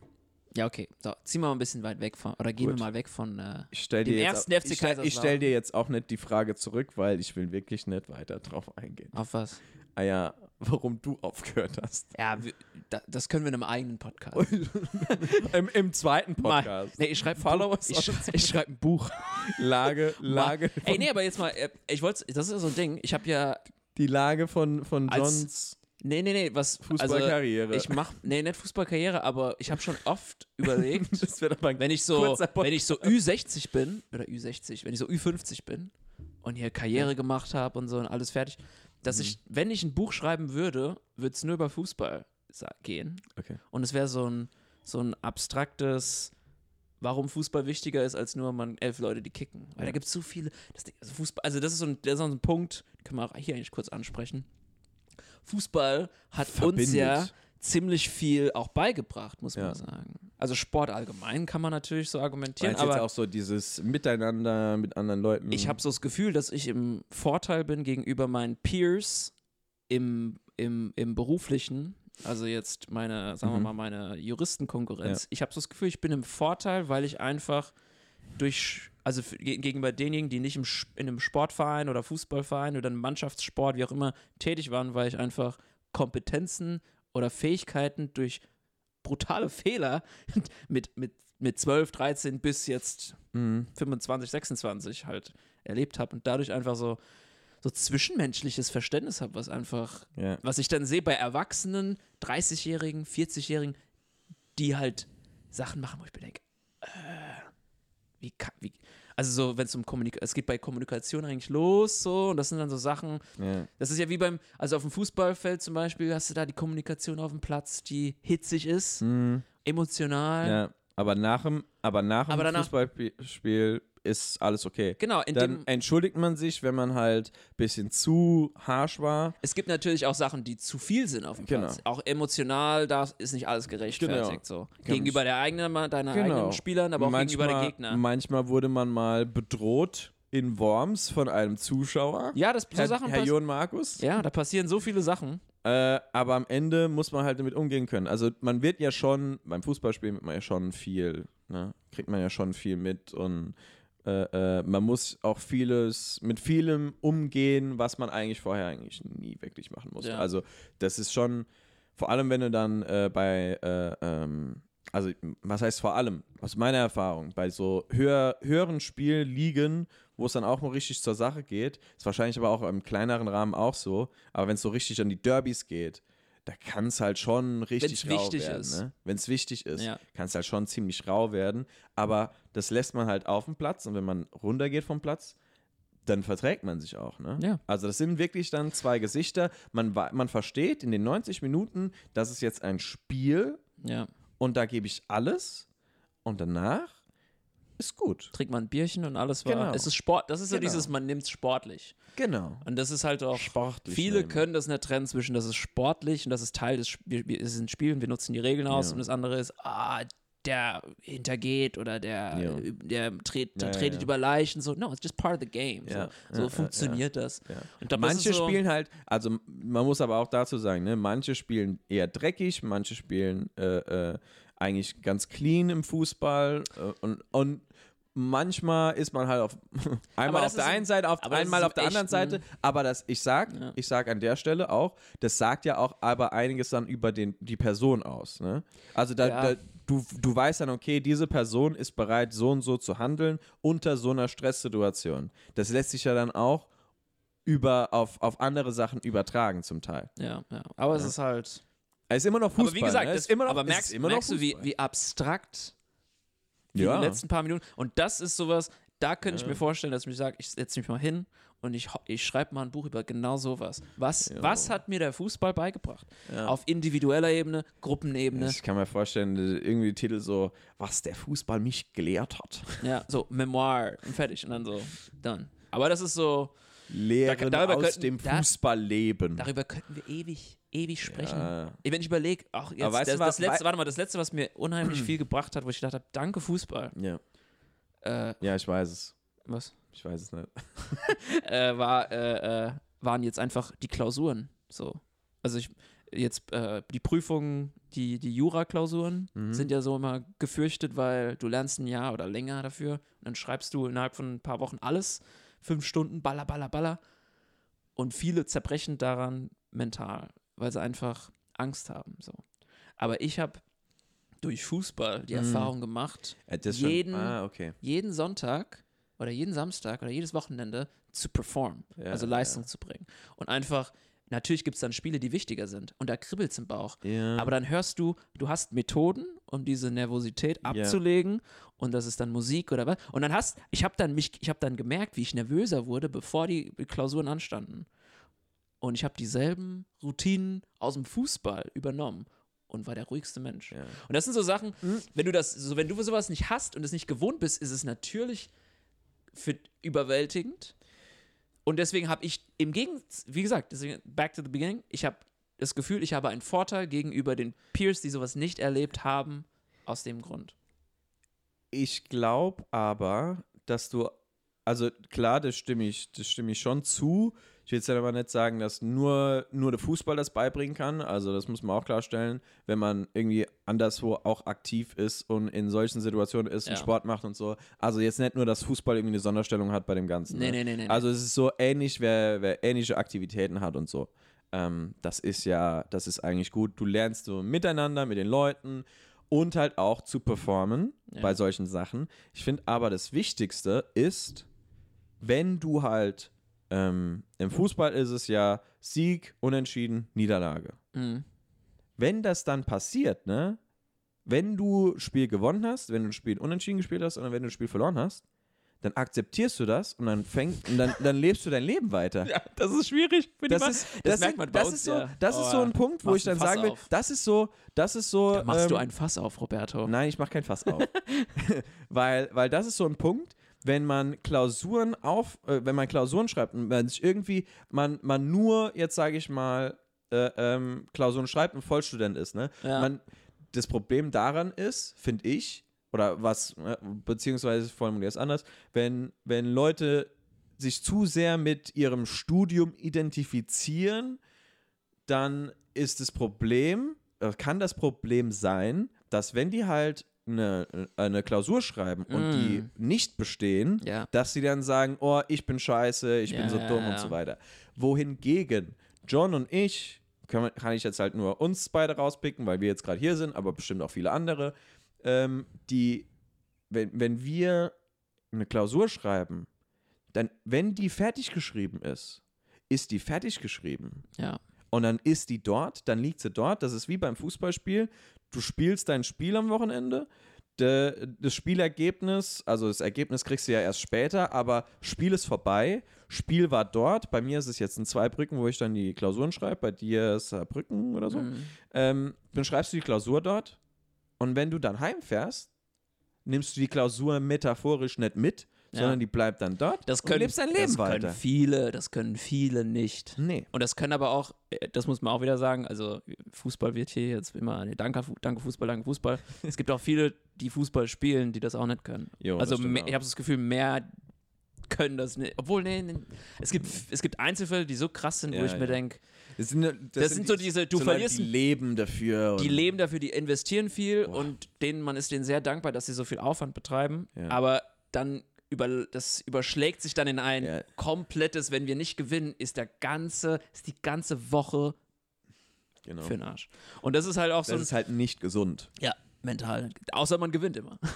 Ja, okay. So, ziehen wir mal ein bisschen weit weg von, oder gehen
Gut.
wir mal weg von. Äh,
Ich stell
Dem
dir jetzt,
ersten
auch-
FC
ich stell, ich stell dir jetzt auch nicht die Frage zurück, weil ich will wirklich nicht weiter drauf eingehen.
auf was?
Ah ja, warum du aufgehört hast.
Ja, wir, da, das können wir in einem eigenen Podcast. (laughs)
Im, Im zweiten Podcast.
Nee, ich schreibe
Follow
Buch.
us
Ich, schrei- ich schreibe ein Buch.
Lage, (laughs) Lage,
Ey, nee, aber jetzt mal, äh, ich wollte, das ist ja so ein Ding. Ich habe ja,
die Lage von, von Johns
nee, nee, nee, was,
Fußballkarriere.
Also, ich mach, nee, nicht Fußballkarriere, aber ich habe schon oft (laughs) überlegt, wenn ich so, wenn ich so Ü60 bin, oder Ü60, wenn ich so Ü50 bin und hier Karriere gemacht habe und so und alles fertig, dass
Mhm.
ich, wenn ich ein Buch schreiben würde, würde es nur über Fußball gehen.
Okay.
Und es wäre so ein, so ein abstraktes, warum Fußball wichtiger ist als nur man elf Leute, die kicken. Weil da
Ja.
gibt es so viele. Das, also Fußball, also das ist so ein, das ist so ein Punkt, können wir auch hier eigentlich kurz ansprechen. Fußball hat uns
Verbindet.
ja ziemlich viel auch beigebracht, muss
Ja.
man sagen. Also Sport allgemein kann man natürlich so
Weil
argumentieren,
jetzt
aber
auch so dieses Miteinander mit anderen Leuten.
ich habe so das Gefühl, dass ich im Vorteil bin gegenüber meinen Peers im, im, im beruflichen, also jetzt meine, sagen wir
Mhm.
mal, meine Juristenkonkurrenz.
Ja.
Ich habe so das Gefühl, ich bin im Vorteil, weil ich einfach durch, also für, ge- gegenüber denjenigen, die nicht im, in einem Sportverein oder Fußballverein oder einem Mannschaftssport, wie auch immer, tätig waren, weil ich einfach Kompetenzen oder Fähigkeiten durch brutale (laughs) Fehler mit, mit, mit 12, 13 bis jetzt
Mhm.
25, 26 halt erlebt habe und dadurch einfach so, so zwischenmenschliches Verständnis habe, was einfach,
Ja.
was ich dann sehe bei Erwachsenen, 30-Jährigen, 40-Jährigen, die halt Sachen machen, wo ich mir denke, äh, wie, wie, also so, wenn es um Kommunikation, es geht bei Kommunikation eigentlich los, so, und das sind dann so Sachen,
Ja.
das ist ja wie beim, also auf dem Fußballfeld zum Beispiel, hast du da die Kommunikation auf dem Platz, die hitzig ist,
Mhm.
emotional.
ja. Aber nach dem, aber nach dem Fußballspiel ist alles okay.
Genau, in
Dann entschuldigt man sich, wenn man halt ein bisschen zu harsh war.
Es gibt natürlich auch Sachen, die zu viel sind auf dem
Genau.
Platz. Auch emotional, da ist nicht alles gerechtfertigt.
Genau.
So. Gegenüber der eigenen, deiner
Genau.
eigenen Spielern, aber auch gegenüber der Gegner.
Manchmal wurde man mal bedroht in Worms von einem Zuschauer.
Ja, das so
Herr,
Sachen
Herr Jon Markus.
Ja, da passieren so viele Sachen.
Äh, aber am Ende muss man halt damit umgehen können. Also man wird ja schon, beim Fußballspielen wird man ja schon viel, ne? kriegt man ja schon viel mit und äh, äh, man muss auch vieles, mit vielem umgehen, was man eigentlich vorher eigentlich nie wirklich machen musste.
Ja.
Also das ist schon, vor allem wenn du dann äh, bei, äh, ähm, also was heißt vor allem, aus meiner Erfahrung, bei so höher, höheren Spielligen, wo es dann auch mal richtig zur Sache geht, ist wahrscheinlich aber auch im kleineren Rahmen auch so, aber wenn es so richtig an die Derbys geht, da kann es halt schon richtig
Wenn's
rau
wichtig
werden.
ist.
Ne? Wenn es wichtig ist,
Ja.
kann es halt schon ziemlich rau werden, aber das lässt man halt auf dem Platz und wenn man runtergeht vom Platz, dann verträgt man sich auch. Ne?
Ja.
Also das sind wirklich dann zwei Gesichter. Man, man versteht in den 90 Minuten, das ist jetzt ein Spiel
Ja.
und da gebe ich alles und danach ist gut.
Trinkt man ein Bierchen und alles war.
Genau.
Es ist Sport. Das ist so
Genau.
dieses, man nimmt es sportlich.
Genau.
Und das ist halt auch.
Sportlich
Viele
nehmen.
können das nicht trennen zwischen, das ist sportlich und das ist Teil des Spiels. Es ist ein Spiel und wir nutzen die Regeln aus
Ja.
und das andere ist, ah, der hintergeht oder der,
Ja.
der, tret, der
Ja, ja,
tretet
ja.
über Leichen. So, no, it's just part of the game.
Ja,
So, so
ja, ja,
funktioniert das.
Ja.
Und da
Manche
so,
spielen halt, also man muss aber auch dazu sagen, ne, manche spielen eher dreckig, manche spielen äh, äh, eigentlich ganz clean im Fußball äh, und, und manchmal ist man halt auf (laughs) einmal auf der einen Seite, auf, einmal auf der anderen Seite, aber das, ich sag,
Ja.
ich sag an der Stelle auch, das sagt ja auch aber einiges dann über den, die Person aus. Ne? Also da,
Ja.
da, du, du weißt dann, okay, diese Person ist bereit, so und so zu handeln unter so einer Stresssituation. Das lässt sich ja dann auch über, auf, auf andere Sachen übertragen zum Teil.
Ja, ja. Aber es ist halt.
Es ist immer noch Fußball.
aber wie gesagt,
ne? es ist immer noch,
aber merkst,
immer
merkst
noch
du, wie,
Fußball.
wie abstrakt wie
ja.
die letzten paar Minuten. Und das ist sowas, da könnte ich mir vorstellen, dass ich mir sage, ich setze mich mal hin und ich, ich schreibe mal ein Buch über genau sowas. Was,
Ja.
was hat mir der Fußball beigebracht?
Ja.
Auf individueller Ebene, Gruppenebene.
Ich kann mir vorstellen, irgendwie Titel so, was der Fußball mich gelehrt hat.
Ja, so Memoir und fertig. Und dann so, dann. Aber das ist so,
Lehren
darüber
aus
könnten-
dem
da-
Fußballleben.
darüber könnten wir ewig, ewig sprechen.
Ja.
Wenn ich überlege, auch jetzt,
weißt
das, das letzte,
wei-
warte mal, das letzte, was mir unheimlich (clears throat) viel gebracht hat, wo ich gedacht habe, danke Fußball.
Ja.
Äh,
ja, ich weiß es.
was?
Ich weiß es nicht. (laughs)
äh, war, äh, äh, waren jetzt einfach die Klausuren. So. Also ich jetzt äh, die Prüfungen, die, die Jura-Klausuren
Mhm.
sind ja so immer gefürchtet, weil du lernst ein Jahr oder länger dafür und dann schreibst du innerhalb von ein paar Wochen alles, fünf Stunden, baller, baller, baller. Und viele zerbrechen daran mental, weil sie einfach Angst haben. So. Aber ich habe durch Fußball die
Mhm.
Erfahrung gemacht,
Äh,
Jeden-
ah, okay.
jeden Sonntag oder jeden Samstag oder jedes Wochenende zu performen,
Ja,
also Leistung zu bringen. Und einfach, natürlich gibt es dann Spiele, die wichtiger sind und da kribbelt es im Bauch.
Ja.
Aber dann hörst du, du hast Methoden, um diese Nervosität
Ja.
abzulegen und das ist dann Musik oder was. Und dann hast, ich habe dann mich, ich habe dann gemerkt, wie ich nervöser wurde, bevor die Klausuren anstanden. Und ich habe dieselben Routinen aus dem Fußball übernommen und war der ruhigste Mensch.
Ja.
Und das sind so Sachen, wenn du das, so wenn du sowas nicht hast und es nicht gewohnt bist, ist es natürlich für überwältigend. Und deswegen habe ich im Gegensatz, wie gesagt, deswegen back to the beginning, ich habe das Gefühl, ich habe einen Vorteil gegenüber den Peers, die sowas nicht erlebt haben, aus dem Grund.
Ich glaube aber, dass du, also klar, das stimme ich, das stimme ich schon zu. Ich will jetzt aber nicht sagen, dass nur, nur der Fußball das beibringen kann. Also das muss man auch klarstellen, wenn man irgendwie anderswo auch aktiv ist und in solchen Situationen ist und
Ja.
Sport macht und so. Also jetzt nicht nur, dass Fußball irgendwie eine Sonderstellung hat bei dem Ganzen.
Nee,
ne?
nee, nee. nee.
Also es ist so ähnlich, wer, wer ähnliche Aktivitäten hat und so. Ähm, das ist ja, das ist eigentlich gut. Du lernst so miteinander, mit den Leuten und halt auch zu performen
Ja.
bei solchen Sachen. Ich finde aber das Wichtigste ist, wenn du halt ähm, im Fußball ist es ja Sieg, Unentschieden, Niederlage.
Mhm.
Wenn das dann passiert, ne, wenn du Spiel gewonnen hast, wenn du ein Spiel unentschieden gespielt hast oder wenn du ein Spiel verloren hast, dann akzeptierst du das und dann fängt und dann, dann lebst du dein Leben weiter.
Ja, das ist schwierig für
Das ist, das,
merkt
sind-
man
das
uns
ist so,
ja.
das ist so ein Punkt, wo ich dann
ein
sagen will,
auf.
das ist so, das ist so.
Da machst
ähm,
du ein Fass auf, Roberto.
Nein, ich mache kein Fass auf. (laughs) (laughs) weil, weil das ist so ein Punkt, wenn man Klausuren auf, äh, wenn man Klausuren schreibt und man sich irgendwie, man, man nur, jetzt sage ich mal, äh, ähm, Klausuren schreibt und Vollstudent ist, ne?
Ja.
Man, das Problem daran ist, finde ich, oder was, äh, beziehungsweise formuliere es anders, wenn, wenn Leute sich zu sehr mit ihrem Studium identifizieren, dann ist das Problem, äh, kann das Problem sein, dass wenn die halt eine, eine Klausur schreiben und die nicht bestehen,
Ja.
dass sie dann sagen, oh, ich bin scheiße, ich
Ja,
bin so dumm
ja.
und so weiter. Wohingegen John und ich, kann, kann ich jetzt halt nur uns beide rauspicken, weil wir jetzt gerade hier sind, aber bestimmt auch viele andere, ähm, die, wenn, wenn wir eine Klausur schreiben, dann, wenn die fertig geschrieben ist, ist die fertig geschrieben.
Ja.
Und dann ist die dort, dann liegt sie dort. Das ist wie beim Fußballspiel. Du spielst dein Spiel am Wochenende. De, das Spielergebnis, also das Ergebnis kriegst du ja erst später, aber Spiel ist vorbei. Spiel war dort. Bei mir ist es jetzt in Zweibrücken, wo ich dann die Klausuren schreibe. Bei dir ist Saarbrücken oder so.
Mhm.
Ähm, dann schreibst du die Klausur dort. Und wenn du dann heimfährst, nimmst du die Klausur metaphorisch nicht mit. Sondern die bleibt dann dort
Das
und
können,
du lebst dein
das
Leben
können
weiter.
viele, das können viele nicht.
Nee.
Und das können aber auch, äh, das muss man auch wieder sagen, also Fußball wird hier jetzt immer, nee, danke, danke Fußball, danke Fußball. (laughs) es gibt auch viele, die Fußball spielen, die das auch nicht können.
Jo,
also
das
mehr, ich habe das Gefühl, mehr können das nicht. Obwohl, nee, nee es, gibt, es gibt Einzelfälle, die so krass sind, wo
Ja,
ich mir
ja.
denke,
Das sind, das
Das sind so diese- du
Leute,
verlierst
Die leben dafür.
die
und-
leben dafür, die investieren viel und denen, man ist denen sehr dankbar, dass sie so viel Aufwand betreiben.
Ja.
Aber dann über, das überschlägt sich dann in ein
Ja.
komplettes, wenn wir nicht gewinnen, ist der ganze, ist die ganze Woche
Genau.
für den Arsch. Und das ist halt auch so
Das ist halt nicht gesund.
ja, mental. Außer man gewinnt immer. (laughs)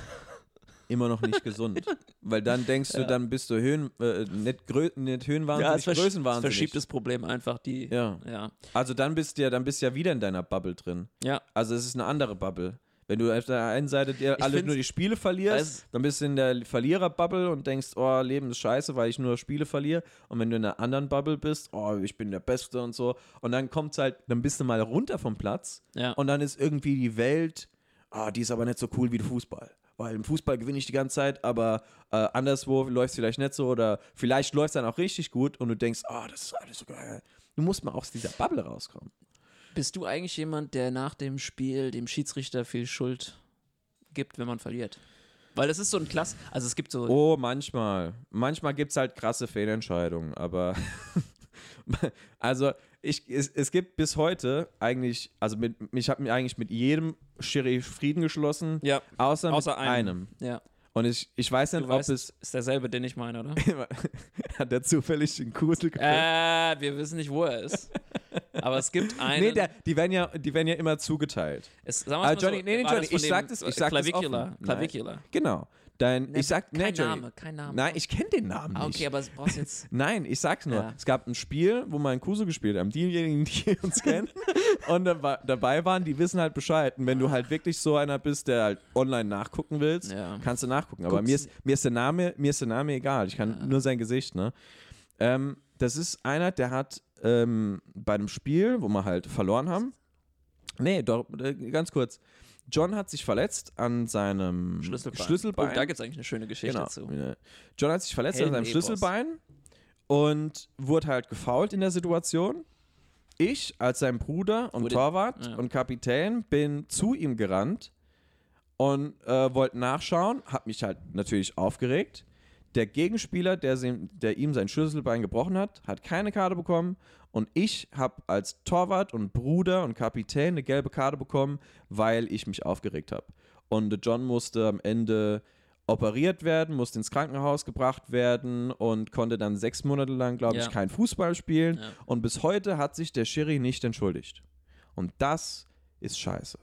Immer noch nicht gesund. Weil dann denkst du, dann bist du Höhen, äh, nicht, grö nicht höhenwahnsinnig,
es
größenwahnsinnig.
verschiebt das Problem einfach die.
Ja.
Ja.
Also dann bist du ja, dann bist du ja wieder in deiner Bubble drin.
ja.
Also es ist eine andere Bubble. Wenn du auf der einen Seite dir
Ich
alle nur die Spiele verlierst, dann bist du in der Verlierer-Bubble und denkst, oh, Leben ist scheiße, weil ich nur Spiele verliere. Und wenn du in einer anderen Bubble bist, oh, ich bin der Beste und so. Und dann kommt's halt, dann bist du mal runter vom Platz
Ja.
und dann ist irgendwie die Welt, ah, die ist aber nicht so cool wie der Fußball. Weil im Fußball gewinne ich die ganze Zeit, aber äh, anderswo läuft es vielleicht nicht so oder vielleicht läuft es dann auch richtig gut und du denkst, ah, das ist alles so geil. Du musst mal aus dieser Bubble rauskommen.
Bist du eigentlich jemand, der nach dem Spiel dem Schiedsrichter viel Schuld gibt, wenn man verliert? Weil das ist so ein Klass, also es gibt so,
Oh, manchmal. Manchmal gibt es halt krasse Fehlentscheidungen, aber (laughs) also ich, es, es gibt bis heute eigentlich, also mit, ich habe mir eigentlich mit jedem Schiri Frieden geschlossen,
ja,
außer,
außer
mit
einem.
einem.
Ja,
Und ich, ich weiß nicht,
du
ob
weißt,
es
ist derselbe, den ich meine, oder? (laughs)
hat der zufällig den Kusel gekriegt.
äh, wir wissen nicht, wo er ist. (laughs) Aber es gibt (laughs) einen.
Nee, der, die, werden ja, die werden ja immer zugeteilt.
es, sagen
Ah, Johnny,
so,
nee, nee, Johnny,
das
ich sag das, ich sag das
Clavicular.
offen. Nein.
Clavicular.
Genau. Dein, ich sag, nee,
kein
Johnny.
Name, kein Name.
Nein, ich kenne den Namen
Ah,
nicht.
okay, aber es brauchst jetzt. (laughs)
Nein, ich sag's nur.
Ja.
Es gab ein Spiel, wo wir in Kuso gespielt haben. Diejenigen, (laughs) die uns kennen und dabei, waren, die wissen halt Bescheid. Und wenn du halt wirklich so einer bist, der halt online nachgucken willst,
Ja.
kannst du nachgucken. Aber
Guck's-
mir ist, mir, ist der Name, mir ist der Name egal. Ich kann nur sein Gesicht, ne? Ähm, das ist einer, der hat ähm, bei einem Spiel, wo wir halt verloren haben. Nee, doch, äh, ganz kurz. John hat sich verletzt an seinem
Schlüsselbein.
Schlüsselbein.
Oh, da gibt es eigentlich eine schöne Geschichte
Genau.
zu.
John hat sich verletzt an seinem
Heldenepos.
Schlüsselbein und wurde halt gefault in der Situation. Ich als sein Bruder und
Wurde-
Torwart
ja.
und Kapitän bin zu ihm gerannt und äh, wollte nachschauen, hab mich halt natürlich aufgeregt. Der Gegenspieler, der, sie, der ihm sein Schlüsselbein gebrochen hat, hat keine Karte bekommen und ich habe als Torwart und Bruder und Kapitän eine gelbe Karte bekommen, weil ich mich aufgeregt habe. Und John musste am Ende operiert werden, musste ins Krankenhaus gebracht werden und konnte dann sechs Monate lang, glaube ich,
Ja.
kein Fußball spielen.
Ja.
Und bis heute hat sich der Schiri nicht entschuldigt. Und das ist scheiße.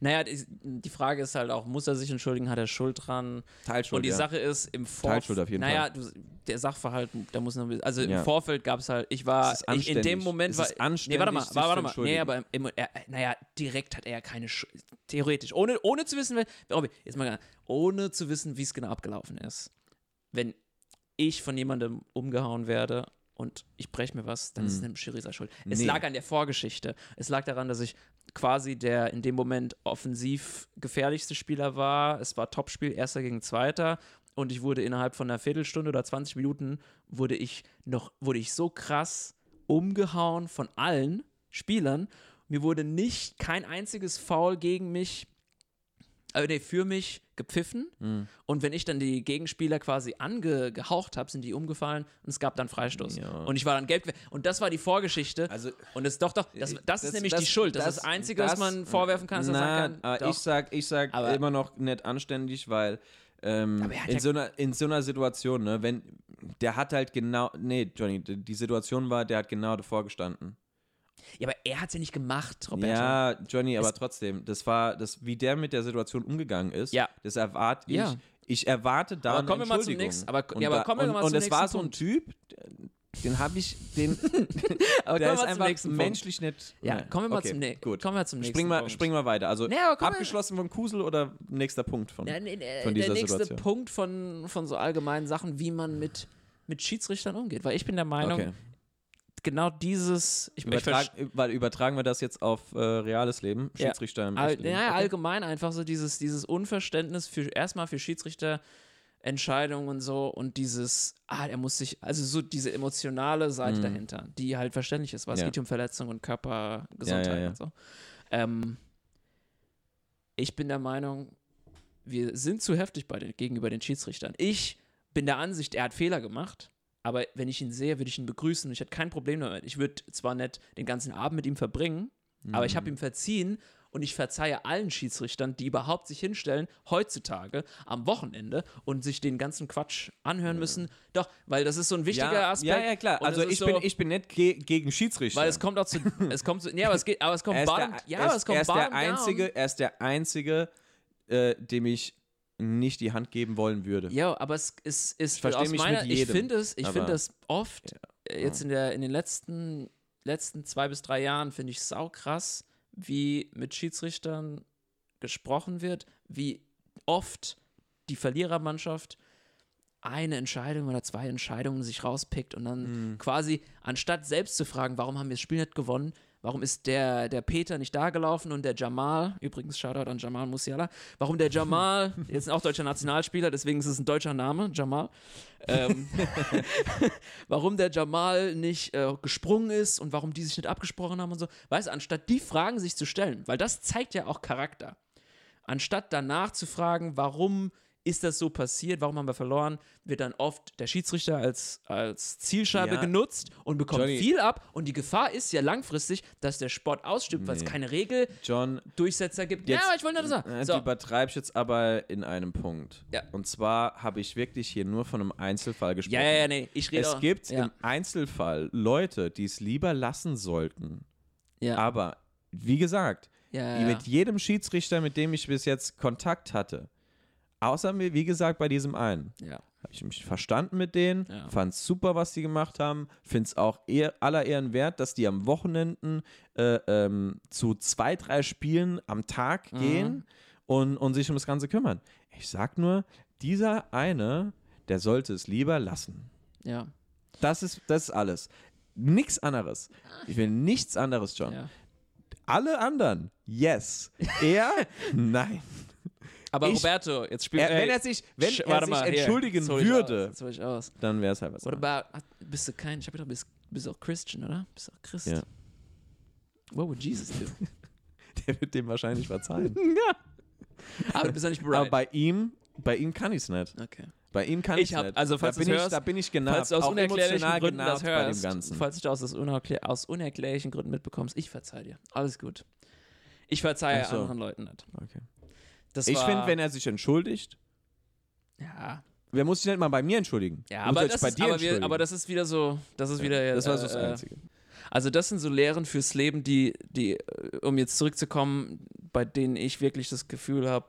Naja, die, Frage ist halt auch, muss er sich entschuldigen, hat er Schuld dran?
Teilschuld,
Und die
ja.
Sache ist, im Vorfeld.
Teilschuld auf jeden
naja, Du, der Sachverhalt, da muss noch. Also im
Ja.
Vorfeld gab es halt, ich war. Ich, in dem. Moment war.
anständig,
nee, warte mal, warte
zu
mal. Nee, aber im, im, er, naja, direkt hat er ja keine Schuld. Theoretisch. Ohne, ohne zu wissen, Robby, jetzt mal, ohne zu wissen, wie es genau abgelaufen ist. Wenn ich von jemandem umgehauen werde und ich breche mir was, dann ist es dem Schiri seine Schuld. Es
Nee.
lag an der Vorgeschichte. Es lag daran, dass ich quasi der in dem Moment offensiv gefährlichste Spieler war. Es war Topspiel, erster gegen zweiter. Und ich wurde innerhalb von einer Viertelstunde oder 20 Minuten wurde ich noch, wurde ich so krass umgehauen von allen Spielern. Mir wurde nicht kein einziges Foul gegen mich äh, nee, für mich gepfiffen.
Hm.
Und wenn ich dann die Gegenspieler quasi angehaucht habe, sind die umgefallen und es gab dann Freistoß.
Ja.
Und ich war dann gelb. Und das war die Vorgeschichte.
Also-
und es doch, doch, das, das, ist
Das-
nämlich
das-
die Schuld. Das, ist das Einzige, was man vorwerfen kann, dass er
Na,
kann.
aber
doch.
ich sag, ich sag
Aber-
immer noch nicht anständig, weil ähm, in,
ja-
so einer, in so einer Situation, ne, wenn der hat halt genau, nee, Johnny, die Situation war, der hat genau davor gestanden.
Ja, aber er hat es ja nicht gemacht, Roberto.
Ja, Johnny, aber trotzdem, das war, das, wie der mit der Situation umgegangen ist,
Ja.
das erwarte ich.
Ja.
Ich erwarte da
Aber kommen wir mal zum nächsten- aber-
und
ja, aber kommen wir
und,
mal
und
zum
es war
nächsten
so ein. Typ, den habe ich, den, (laughs)
aber (laughs)
der ist einfach
nächsten
menschlich nicht.
Ja,
Nein.
kommen wir mal
okay,
zum, ne
gut.
kommen wir zum nächsten
Spring mal,
Punkt.
spring mal weiter. Also
mal-
abgeschlossen vom Kusel oder nächster Punkt von.
Ja, nee, nee,
von
der
dieser
nächste
Situation.
Punkt von, von so allgemeinen Sachen, wie man mit, mit Schiedsrichtern umgeht. Weil ich bin der Meinung,
Okay.
Genau dieses. Ich,
Übertrag, weil übertragen wir das jetzt auf äh, reales Leben?
Ja.
Schiedsrichter im
All,
Leben?
ja,
Okay.
allgemein einfach so dieses, dieses Unverständnis für erstmal für Schiedsrichterentscheidungen und so und dieses, ah, er muss sich, also so diese emotionale Seite dahinter, die halt verständlich ist, weil es
Mhm. Ja.
geht um Verletzung und Körpergesundheit
Ja, ja, ja.
und so. Ähm, ich bin der Meinung, wir sind zu heftig bei den, gegenüber den Schiedsrichtern. Ich bin der Ansicht, er hat Fehler gemacht. Aber wenn ich ihn sehe, würde ich ihn begrüßen. Ich hätte kein Problem damit. Ich würde zwar nicht den ganzen Abend mit ihm verbringen, aber ich habe ihm verziehen und ich verzeihe allen Schiedsrichtern, die überhaupt sich hinstellen, heutzutage am Wochenende und sich den ganzen Quatsch anhören müssen. Doch, weil das ist so ein wichtiger
ja,
Aspekt.
Ja, ja, klar.
Und
Also ich,
so,
bin, ich bin nicht ge gegen Schiedsrichter.
Weil es kommt auch zu. es kommt zu. Ja, aber es geht. Aber es kommt
er ist
bottom.
der,
ja,
er
aber
ist,
es kommt
er ist der einzige, er ist der einzige, äh, dem ich nicht die Hand geben wollen würde.
Ja, aber es ist, ist
versteh
aus meiner, ich finde es, ich finde das oft äh, jetzt in der in den letzten letzten zwei bis drei Jahren finde ich sau krass, wie mit Schiedsrichtern gesprochen wird, wie oft die Verlierermannschaft eine Entscheidung oder zwei Entscheidungen sich rauspickt und dann
Mhm.
quasi anstatt selbst zu fragen, warum haben wir das Spiel nicht gewonnen, warum ist der, der Peter nicht da gelaufen und der Jamal, übrigens Shoutout an Jamal Musiala, warum der Jamal, (laughs) jetzt auch deutscher Nationalspieler, deswegen ist es ein deutscher Name, Jamal, ähm, (laughs) (laughs) warum der Jamal nicht äh, gesprungen ist und warum die sich nicht abgesprochen haben und so. Weißt du, anstatt die Fragen sich zu stellen, weil das zeigt ja auch Charakter. Anstatt danach zu fragen, warum ist das so passiert, warum haben wir verloren, wird dann oft der Schiedsrichter als, als Zielscheibe
Ja.
genutzt und bekommt
Johnny.
viel ab. Und die Gefahr ist ja langfristig, dass der Sport ausstirbt, weil es
Nee.
keine
John,
Regeldurchsetzer gibt.
Jetzt-
ja, ich wollte nur das
äh,
sagen.
du
So.
übertreibst jetzt aber in einem Punkt.
Ja.
Und zwar habe ich wirklich hier nur von einem Einzelfall gesprochen.
Ja, ja, ja, nee, ich rede
Es
auch-
gibt
ja.
im Einzelfall Leute, die es lieber lassen sollten.
ja.
Aber wie gesagt,
ja.
mit jedem Schiedsrichter, mit dem ich bis jetzt Kontakt hatte, außer mir, wie gesagt, bei diesem einen,
ja.
habe ich mich verstanden mit denen,
Ja.
fand es super, was die gemacht haben, finde es auch eher, aller Ehren wert, dass die am Wochenenden äh, ähm, zu zwei, drei Spielen am Tag
Mhm.
gehen und, und sich um das Ganze kümmern. Ich sag nur, dieser eine, der sollte es lieber lassen.
ja.
Das ist, das ist alles. Nichts anderes. Ich will nichts anderes, John.
ja.
Alle anderen, yes. Er, (laughs) nein.
Aber
Ich-
Roberto, jetzt spielt
Er, wenn er sich, wenn
Sch-
er sich
mal,
entschuldigen
Aus,
würde, dann wäre es halt was. Anderes.
about, bist du kein, ich hab gedacht, bist, bist auch Christian, oder? Bist auch Christ.
Ja.
What would Jesus do? (laughs)
Der wird dem wahrscheinlich verzeihen. (laughs)
Aber du bist ja nicht
Aber
bereit.
bei ihm, bei ihm kann ich es nicht.
Okay.
Bei ihm kann
Ich
ich
hab-
nicht.
also falls
da bin
du's
ich,
hörst-
da bin ich genervt.
Falls du aus unerklärlichen Gründen das
genervt bei dem
hörst,
Ganzen.
falls du das aus, unerklär aus unerklärlichen Gründen mitbekommst, ich verzeihe dir. Alles gut. Ich verzeihe
so.
anderen Leuten nicht.
Okay.
Das
Ich finde, wenn er sich entschuldigt,
Ja,
wer muss sich nicht mal bei mir entschuldigen?
ja aber,
er
das
bei
ist,
dir
aber, wir, aber das ist wieder so, das ist wieder.
das war
äh,
so das
äh,
Einzige.
Also das sind so Lehren fürs Leben, die, die, äh, um jetzt zurückzukommen, bei denen ich wirklich das Gefühl habe,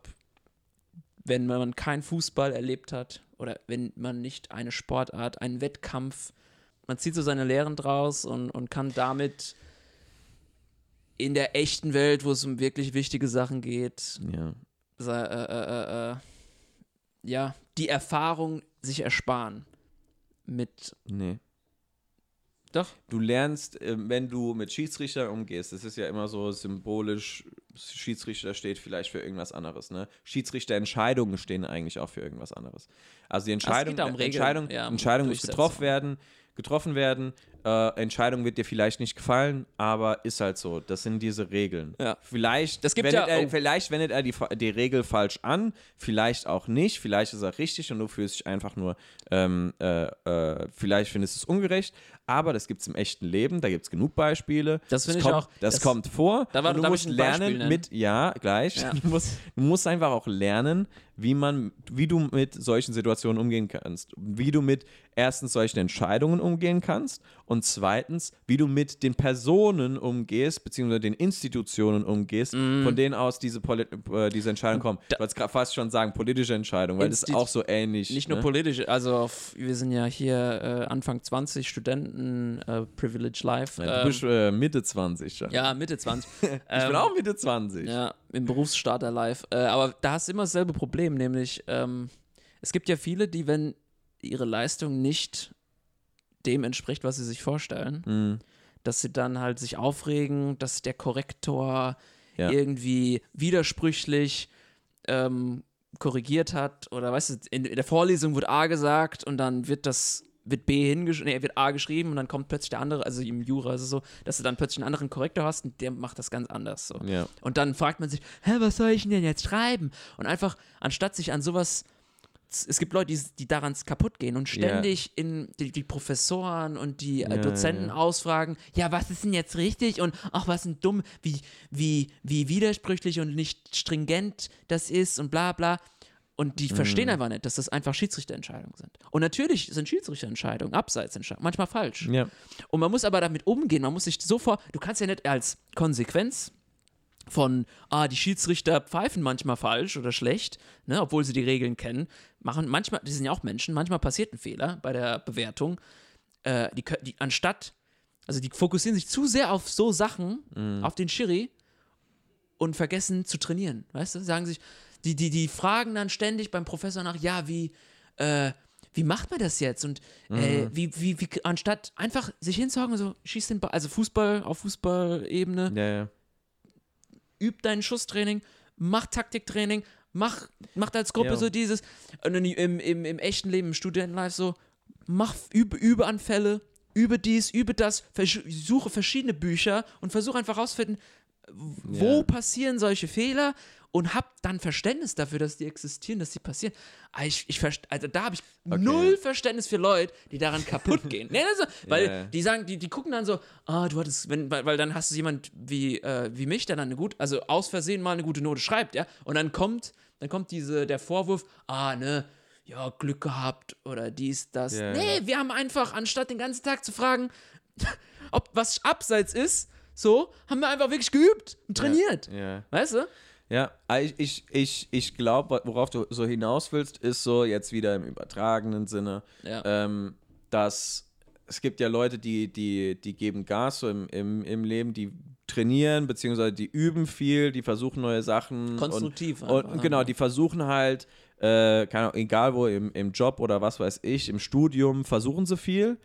wenn man keinen Fußball erlebt hat oder wenn man nicht eine Sportart, einen Wettkampf, man zieht so seine Lehren draus und, und kann damit in der echten Welt, wo es um wirklich wichtige Sachen geht,
Ja.
Äh, äh, äh, äh, ja, die Erfahrung sich ersparen. Mit,
Nee.
doch,
Du lernst, äh, wenn du mit Schiedsrichter umgehst, das ist ja immer so symbolisch, Schiedsrichter steht vielleicht für irgendwas anderes, ne? Schiedsrichterentscheidungen stehen eigentlich auch für irgendwas anderes. Also die Entscheidung,
geht da um Regeln,
Entscheidung,
ja,
Entscheidung muss getroffen werden, getroffen werden Äh, Entscheidung wird dir vielleicht nicht gefallen, aber ist halt so. Das sind diese Regeln.
Ja.
Vielleicht,
Das gibt
wendet
ja-
er,
oh.
vielleicht wendet er die, die Regel falsch an, vielleicht auch nicht, vielleicht ist er richtig und du fühlst dich einfach nur, ähm, äh, äh, vielleicht findest du es ungerecht, aber das gibt es im echten Leben, da gibt es genug Beispiele.
Das finde ich
kommt,
auch-
Das,
das-
kommt vor.
Da war-
und du musst lernen mit, ja, gleich.
Ja. (laughs)
Du, musst, du musst einfach auch lernen, wie man, wie du mit solchen Situationen umgehen kannst. Wie du mit erstens solchen Entscheidungen umgehen kannst und zweitens, wie du mit den Personen umgehst, beziehungsweise den Institutionen umgehst, von denen aus diese, Poli äh, diese Entscheidungen kommen. Ich wollte es fast schon sagen, politische Entscheidungen, weil das ist
Insti-
auch so ähnlich.
Nicht nur
ne?
politisch, also auf, wir sind ja hier äh, Anfang 20, Studenten, äh, Privilege Life.
Ja, du
ähm,
bist äh, Mitte 20 schon.
ja, Mitte 20. (laughs)
ich bin auch Mitte 20.
Ja, im Berufsstarter live. Äh, aber da hast du immer dasselbe Problem, nämlich ähm, es gibt ja viele, die, wenn ihre Leistung nicht dem entspricht, was sie sich vorstellen,
Mhm.
dass sie dann halt sich aufregen, dass der Korrektor
Ja.
irgendwie widersprüchlich ähm, korrigiert hat oder weißt du, in, in der Vorlesung wird A gesagt und dann wird das wird B hingeschrieben, nee, wird A geschrieben und dann kommt plötzlich der andere, also im Jura ist es so, dass du dann plötzlich einen anderen Korrektor hast und der macht das ganz anders so.
Ja.
Und dann fragt man sich, hä, was soll ich denn jetzt schreiben? Und einfach, anstatt sich an sowas, es gibt Leute, die, die daran kaputt gehen und ständig in die, die Professoren und die äh, Dozenten
ja.
ausfragen, ja, was ist denn jetzt richtig? Und ach, was sind dumm, wie, wie, wie widersprüchlich und nicht stringent das ist und bla bla. Und die
Mhm.
verstehen einfach nicht, dass das einfach Schiedsrichterentscheidungen sind. Und natürlich sind Schiedsrichterentscheidungen, Abseitsentscheidungen, manchmal falsch. Und man muss aber damit umgehen. Man muss sich sofort, du kannst ja nicht als Konsequenz von, ah, die Schiedsrichter pfeifen manchmal falsch oder schlecht, ne, obwohl sie die Regeln kennen, machen manchmal, die sind ja auch Menschen, manchmal passiert ein Fehler bei der Bewertung. Äh, die, die, anstatt, also die fokussieren sich zu sehr auf so Sachen, auf den Schiri und vergessen zu trainieren, weißt du? Sagen sich, die, die, die fragen dann ständig beim Professor nach, ja, wie, äh, wie macht man das jetzt? Und äh, wie, wie, wie, anstatt einfach sich hinzuhocken, so, schieß den Ball, also Fußball auf Fußballebene,
Ja, ja.
Üb dein Schusstraining, mach Taktiktraining, mach, mach als Gruppe
Ja.
so dieses, und im, im, im echten Leben, im Studentenlife so, mach, übe, übe Anfälle, übe dies, übe das, suche verschiedene Bücher und versuche einfach rauszufinden, wo
Ja.
passieren solche Fehler und hab dann Verständnis dafür, dass die existieren, dass die passieren. Ah, Ich, ich also da habe ich
Okay.
null Verständnis für Leute, die daran kaputt (laughs) gehen. Nee, also, weil
Ja.
die sagen, die, die gucken dann so, ah, du hattest, wenn, weil, weil dann hast du jemand wie, äh, wie mich, der dann eine gut, also aus Versehen mal eine gute Note schreibt, ja, und dann kommt, dann kommt diese, der Vorwurf, ah, ne, ja, Glück gehabt oder dies, das.
Ja,
nee, wir haben einfach, anstatt den ganzen Tag zu fragen, (laughs) ob was abseits ist, so, haben wir einfach wirklich geübt und trainiert.
Ja.
Weißt du?
Ja, ah, ich, ich, ich, ich glaube, worauf du so hinaus willst, ist so jetzt wieder im übertragenen Sinne,
Ja.
ähm, dass es gibt ja Leute, die, die, die geben Gas so im, im, im Leben, die trainieren, beziehungsweise die üben viel, die versuchen neue Sachen.
Konstruktiv
Und,
einfach,
und genau, die versuchen halt, äh, keine Ahnung, egal wo, im, im Job oder was weiß ich, im Studium, versuchen sie viel.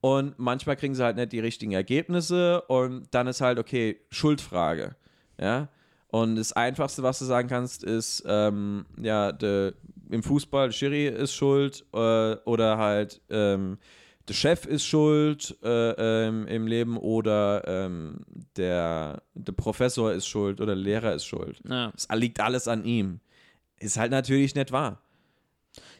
Und manchmal kriegen sie halt nicht die richtigen Ergebnisse und dann ist halt, okay, Schuldfrage. Ja. Und das Einfachste, was du sagen kannst, ist, ähm, ja, de, im Fußball, Schiri ist schuld äh, oder halt ähm, der Chef ist schuld äh, ähm, im Leben oder ähm, der, der Professor ist schuld oder der Lehrer ist schuld.
Ja.
Es liegt alles an ihm. Ist halt natürlich nicht wahr.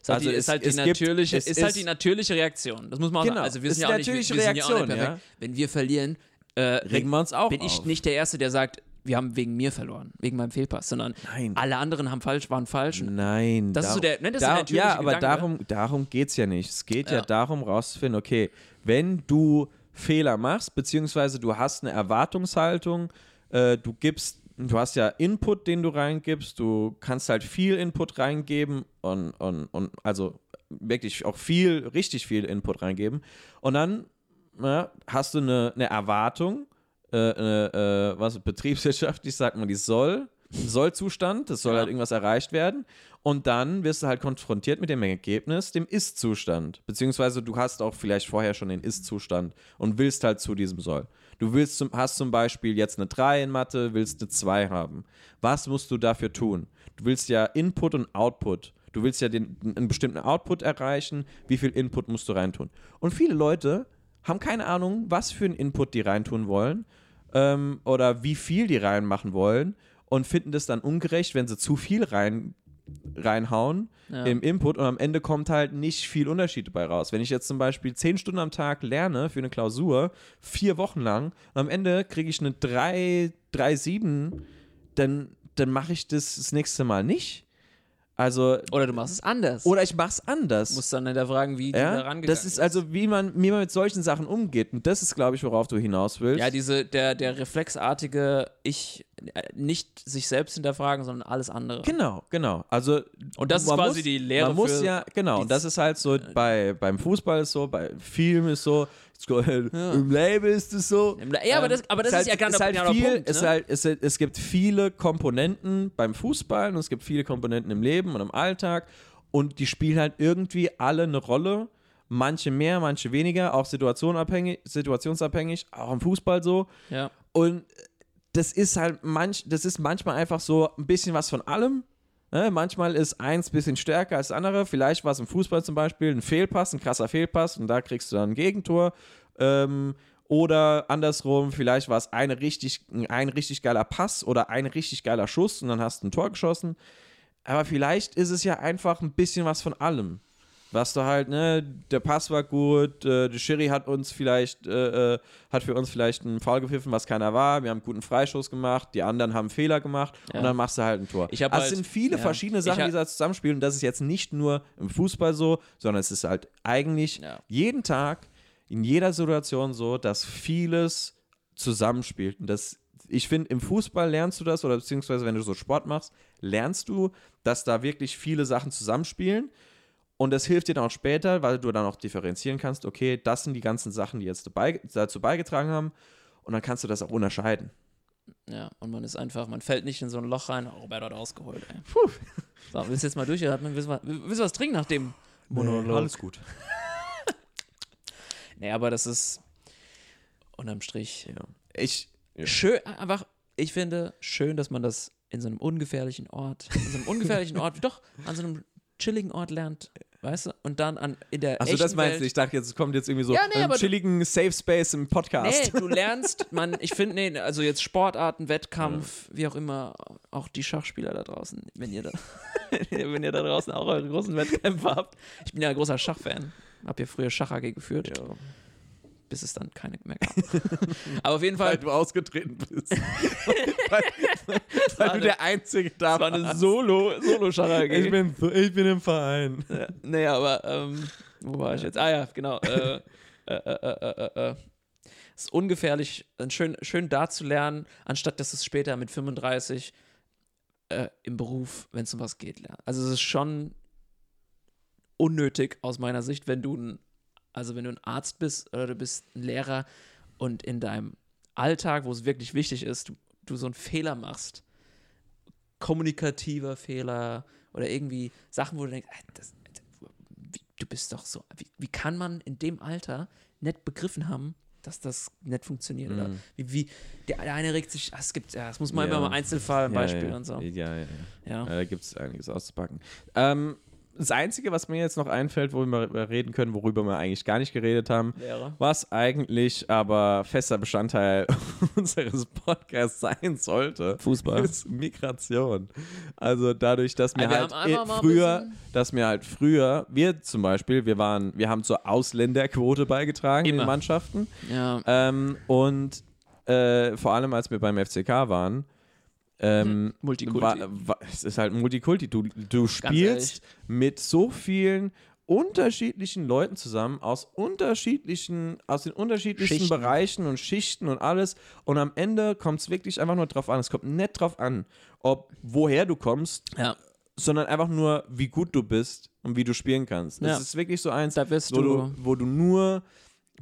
Ist halt,
Also
die,
es-
ist halt die
es gibt-
natürliche,
es
ist halt
ist-
die natürliche Reaktion. Das muss man auch
Genau,
sagen. Also wir sind ja auch nicht, wir, wir
natürliche
sind ja auch nicht
Reaktion,
perfekt.
ja.
Wenn wir verlieren, äh,
Regen wir uns auch
bin ich
auf.
nicht der Erste, der sagt, wir haben wegen mir verloren, wegen meinem Fehlpass, sondern
Nein.
alle anderen haben falsch, waren falsch.
Nein.
Das ist so der- ne, das ist der
Ja, aber
Gedanke,
darum, darum geht es ja nicht. Es geht ja.
Ja.
darum, rauszufinden, okay, wenn du Fehler machst, beziehungsweise du hast eine Erwartungshaltung, äh, du gibst, du hast ja Input, den du reingibst, du kannst halt viel Input reingeben und, und, und also wirklich auch viel, richtig viel Input reingeben. Und dann ja, hast du eine, eine Erwartung, äh, äh, äh, was betriebswirtschaftlich sagt man, die soll, Sollzustand, das soll
Ja.
halt irgendwas erreicht werden. Und dann wirst du halt konfrontiert mit dem Ergebnis, dem Ist-Zustand. Beziehungsweise du hast auch vielleicht vorher schon den Ist-Zustand und willst halt zu diesem Soll. Du willst zum, hast zum Beispiel jetzt eine 3 in Mathe, willst eine 2 haben. Was musst du dafür tun? Du willst ja Input und Output. Du willst ja den, einen bestimmten Output erreichen. Wie viel Input musst du reintun? Und viele Leute haben keine Ahnung, was für einen Input die reintun wollen ähm, oder wie viel die reinmachen wollen und finden das dann ungerecht, wenn sie zu viel rein, reinhauen
Ja.
im Input und am Ende kommt halt nicht viel Unterschied dabei raus. Wenn ich jetzt zum Beispiel zehn Stunden am Tag lerne für eine Klausur, vier Wochen lang, und am Ende kriege ich eine 3, 3, 7, dann, dann mache ich das das nächste Mal nicht. Also,
Oder du machst es anders.
oder ich mache es anders.
du musst dann hinterfragen, wie du da
ja,
rangegangen
das ist also, wie man, wie man mit solchen Sachen umgeht. Und das ist, glaube ich, worauf du hinaus willst.
Ja, diese, der, der reflexartige Ich, nicht sich selbst hinterfragen, sondern alles andere.
Genau, genau. Also
Und das ist quasi
muss,
die Lehre
Man muss ja, genau. Und das ist halt so bei beim Fußball ist so, bei Film ist so, im Leben ist es so.
Ja, aber das- aber das ist ja
halt,
genau
halt
genau
viel,
Punkt,
es,
ne?
halt, es, es gibt viele Komponenten beim Fußball und es gibt viele Komponenten im Leben und im Alltag und die spielen halt irgendwie alle eine Rolle. Manche mehr, manche weniger, auch situationabhängig, situationsabhängig, auch im Fußball so.
Ja.
Und das ist halt manch, das ist manchmal einfach so ein bisschen was von allem. Ne? Manchmal ist eins ein bisschen stärker als das andere. Vielleicht war es im Fußball zum Beispiel ein Fehlpass, ein krasser Fehlpass und da kriegst du dann ein Gegentor. Ähm, oder andersrum, vielleicht war es eine richtig, ein richtig geiler Pass oder ein richtig geiler Schuss und dann hast du ein Tor geschossen. Aber vielleicht ist es ja einfach ein bisschen was von allem. Was du halt, ne, der Pass war gut, äh, der Schiri hat uns vielleicht, äh, äh, hat für uns vielleicht einen Foul gepfiffen, was keiner war. Wir haben einen guten Freischuss gemacht, die anderen haben Fehler gemacht
Ja.
und dann machst du halt ein Tor.
Ich
also
halt-
es sind viele
ja.
verschiedene Sachen, die da zusammenspielen. Und das ist jetzt nicht nur im Fußball so, sondern es ist halt eigentlich
Ja.
jeden Tag, in jeder Situation so, dass vieles zusammenspielt. Und das, ich finde, im Fußball lernst du das, oder beziehungsweise wenn du so Sport machst, lernst du, dass da wirklich viele Sachen zusammenspielen. Und das hilft dir dann auch später, weil du dann auch differenzieren kannst, okay, das sind die ganzen Sachen, die jetzt dabei, dazu beigetragen haben. Und dann kannst du das auch unterscheiden.
Ja, und man ist einfach, man fällt nicht in so ein Loch rein. Oh, Robert hat ausgeholt, ey. So, willst du jetzt mal durchatmen? Willst du, mal, willst du was trinken nach dem Monolog?
gut. (laughs)
Nee, aber das ist unterm Strich
Ja. Ich,
schön, einfach, ich finde schön, dass man das in so einem ungefährlichen Ort, in so einem ungefährlichen Ort, (laughs) doch, an so einem chilligen Ort lernt, weißt du? Und dann an, in der
Achso, das meinst
Welt,
du? Ich dachte, jetzt kommt jetzt irgendwie so
Ja, nee,
einen
aber du-
chilligen Safe Space im Podcast.
Nee, du (laughs) lernst, man, ich finde, nee, also jetzt Sportarten, Wettkampf, wie auch immer, auch die Schachspieler da draußen, wenn ihr da, (laughs) wenn ihr da draußen auch eure großen Wettkämpfe habt. Ich bin ja ein großer Schachfan. Hab ja früher Schach AG geführt, bis es dann keine mehr gab. (laughs) Aber auf jeden Fall,
weil du ausgetreten bist. (laughs) weil weil du der Einzige da
das war eine
warst.
Solo, Solo.
Ich bin, ich bin im Verein.
Ja, nee, aber ähm, wo war ich jetzt? Ah ja, genau. Äh, äh, äh, äh, äh, äh. Es ist ungefährlich, äh, schön, schön da zu lernen, anstatt dass es später mit 35 äh, im Beruf, wenn es um was geht, lernt. Also es ist schon unnötig aus meiner Sicht, wenn du ein, also wenn du ein Arzt bist oder du bist ein Lehrer und in deinem Alltag, wo es wirklich wichtig ist, du, du so einen Fehler machst, kommunikativer Fehler oder irgendwie Sachen, wo du denkst, "Ey, das, wie, du bist doch so, wie, wie kann man in dem Alter nicht begriffen haben, dass das nicht funktioniert? Oder wie, wie der, der eine regt sich, ah, es gibt, ja, es muss man
Ja.
immer mal Einzelfall, ein Beispiel
ja,
und so.
Ja, ja, ja.
Ja.
Ja, da gibt es einiges auszupacken. Ähm, das Einzige, was mir jetzt noch einfällt, worüber wir reden können, worüber wir eigentlich gar nicht geredet haben,
Wäre.
was eigentlich aber fester Bestandteil (laughs) unseres Podcasts sein sollte,
Fußball.
ist Migration. Also dadurch, dass mir
wir
halt früher, dass mir halt früher, wir zum Beispiel, wir waren, wir haben zur Ausländerquote beigetragen in
Immer.
den Mannschaften.
Ja.
Ähm, und äh, vor allem, als wir beim FCK waren, ähm,
Multikulti.
war, war, es ist halt Multikulti. Du, du spielst mit so vielen unterschiedlichen Leuten zusammen aus unterschiedlichen, aus den unterschiedlichsten
Schichten.
Bereichen und Schichten und alles. Und am Ende kommt es wirklich einfach nur drauf an. Es kommt nicht drauf an, ob woher du kommst,
ja.
sondern einfach nur, wie gut du bist und wie du spielen kannst.
Ja.
Es ist wirklich so eins, wo,
du,
wo du nur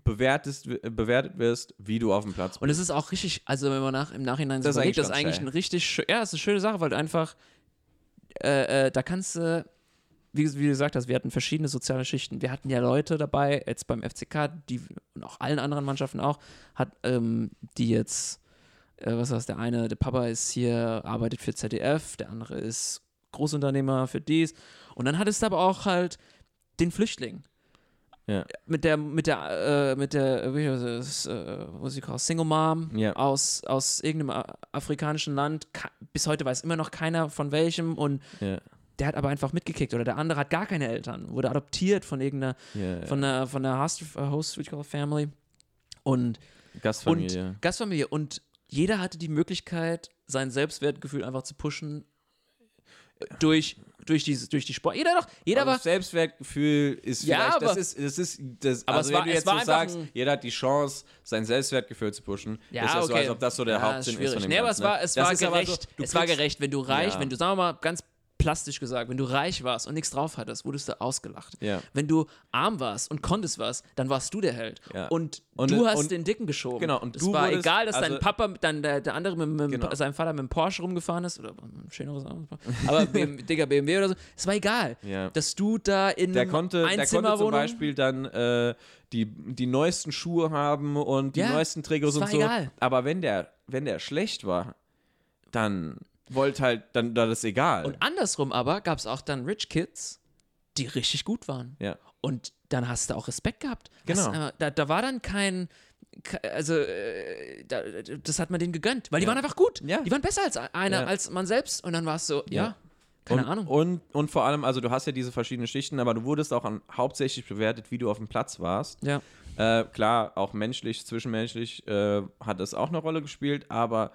bewertest, bewertet wirst, wie du auf dem Platz bist.
Und es ist auch richtig, also wenn man nach, im Nachhinein
Das
so
ist
überlegt,
eigentlich
das ist eigentlich
geil.
ein richtig, ja, es ist eine schöne Sache, weil du einfach, äh, äh, da kannst du, wie, wie du gesagt hast, wir hatten verschiedene soziale Schichten. Wir hatten ja Leute dabei, jetzt beim FCK, die und auch allen anderen Mannschaften auch, hat, ähm, die jetzt, äh, was heißt der eine, der Papa ist hier, arbeitet für ZDF, der andere ist Großunternehmer für dies. Und dann hattest du aber auch halt den Flüchtling.
Ja.
mit der, mit der, äh, mit der, wie heißt das, äh, sie called, Single Mom
Ja.
aus, aus irgendeinem afrikanischen Land. Ka- Bis heute weiß immer noch keiner von welchem und
Ja.
der hat aber einfach mitgekickt oder der andere hat gar keine Eltern, wurde adoptiert von irgendeiner, von der, von der Host, äh, Host call Family und,
Gastfamilie.
und Gastfamilie und jeder hatte die Möglichkeit, sein Selbstwertgefühl einfach zu pushen durch, durch, diese, durch die Sport. Jeder doch, jeder
Aber
war,
das Selbstwertgefühl ist
Ja,
vielleicht, das
aber-
ist, das ist, das,
Aber
also
es war-
wenn du jetzt
war
so sagst,
ein-
jeder hat die Chance, sein Selbstwertgefühl zu pushen,
Ja,
ist das so,
okay.
als ob das so der
Ja,
Hauptsinn ist
schwierig.
von dem
Nee, aber es
Ganzen,
war,
ne?
es war
ist aber
gerecht.
so,
es war
kriegst-
gerecht, wenn du reich,
Ja.
wenn du, sagen wir mal, ganz plastisch gesagt, wenn du reich warst und nichts drauf hattest, wurdest du ausgelacht.
Ja.
Wenn du arm warst und konntest was, dann warst du der Held.
Ja.
Und,
Und-
du hast
und-
den Dicken geschoben.
Genau, und
es war
wurdest-
egal, dass dein
also-
Papa, dann der, der andere mit, mit
Genau.
seinem Vater mit dem Porsche rumgefahren ist oder ein schöneres Auto, aber BM, (laughs) dicker BMW oder so. Es war egal,
Ja.
dass du da in
Der konnte, der konnte zum Beispiel dann äh, die, die neuesten Schuhe haben und die neuesten Trikots und so.
egal.
Aber wenn der, wenn der schlecht war, dann wollte halt, dann war das egal.
Und andersrum aber gab es auch dann Rich Kids, die richtig gut waren.
ja.
Und dann hast du auch Respekt gehabt.
Genau.
Hast, da, da war dann kein. ke- Also, äh, da, das hat man denen gegönnt, weil die
Ja.
waren einfach gut.
Ja.
Die waren besser als einer,
Ja.
als man selbst. Und dann war es so, ja, keine
und,
Ahnung.
Und, und vor allem, also du hast ja diese verschiedenen Schichten, aber du wurdest auch an, hauptsächlich bewertet, wie du auf dem Platz warst.
ja.
Äh, klar, auch menschlich, zwischenmenschlich äh, hat es auch eine Rolle gespielt, aber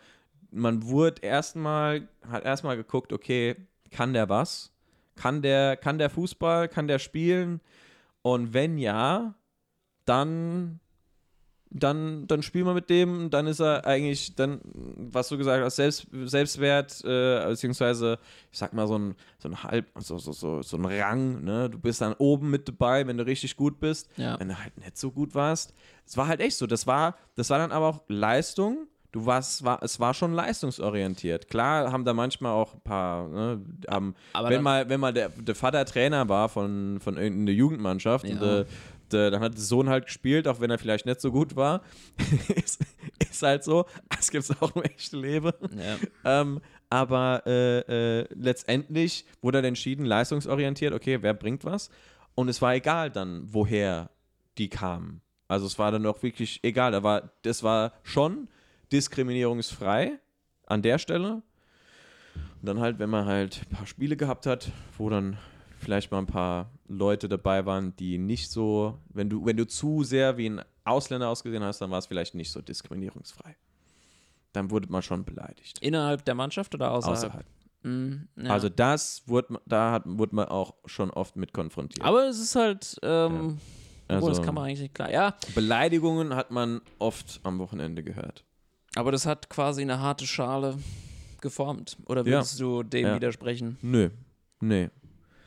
man wurde erstmal, hat erstmal geguckt, okay, kann der was? Kann der, kann der Fußball, kann der spielen? Und wenn ja, dann, dann, dann spielen wir mit dem, dann ist er eigentlich, dann, was du gesagt hast, Selbst, Selbstwert, äh, beziehungsweise, ich sag mal, so ein, so ein halb, so, so, so, so ein Rang, ne? Du bist dann oben mit dabei, wenn du richtig gut bist.
Ja.
Wenn du halt nicht so gut warst. Es war halt echt so. Das war, das war dann aber auch Leistung. Du warst, war, es war schon leistungsorientiert. Klar haben da manchmal auch ein paar, ne, haben,
Aber
wenn mal, wenn mal der, der Vater Trainer war von, von irgendeiner Jugendmannschaft
Ja.
und äh, der, dann hat der Sohn halt gespielt, auch wenn er vielleicht nicht so gut war. (laughs) ist, ist halt so. Das gibt es auch im echten Leben.
Ja.
Ähm, aber äh, äh, letztendlich wurde dann entschieden, leistungsorientiert, okay, wer bringt was? Und es war egal dann, woher die kamen. Also es war dann auch wirklich egal. Da war, das war schon diskriminierungsfrei an der Stelle. Und dann halt, wenn man halt ein paar Spiele gehabt hat, wo dann vielleicht mal ein paar Leute dabei waren, die nicht so, wenn du, wenn du zu sehr wie ein Ausländer ausgesehen hast, dann war es vielleicht nicht so diskriminierungsfrei. Dann wurde man schon beleidigt.
Innerhalb der Mannschaft oder außerhalb?
Außerhalb.
Mhm, ja.
Also das wurde, da hat, wurde man auch schon oft mit konfrontiert.
aber es ist halt, ähm, das
Also-
kann man eigentlich nicht klar. Ja,
Beleidigungen hat man oft am Wochenende gehört.
Aber das hat quasi eine harte Schale geformt. Oder würdest du dem
Ja.
widersprechen?
Nö, nee.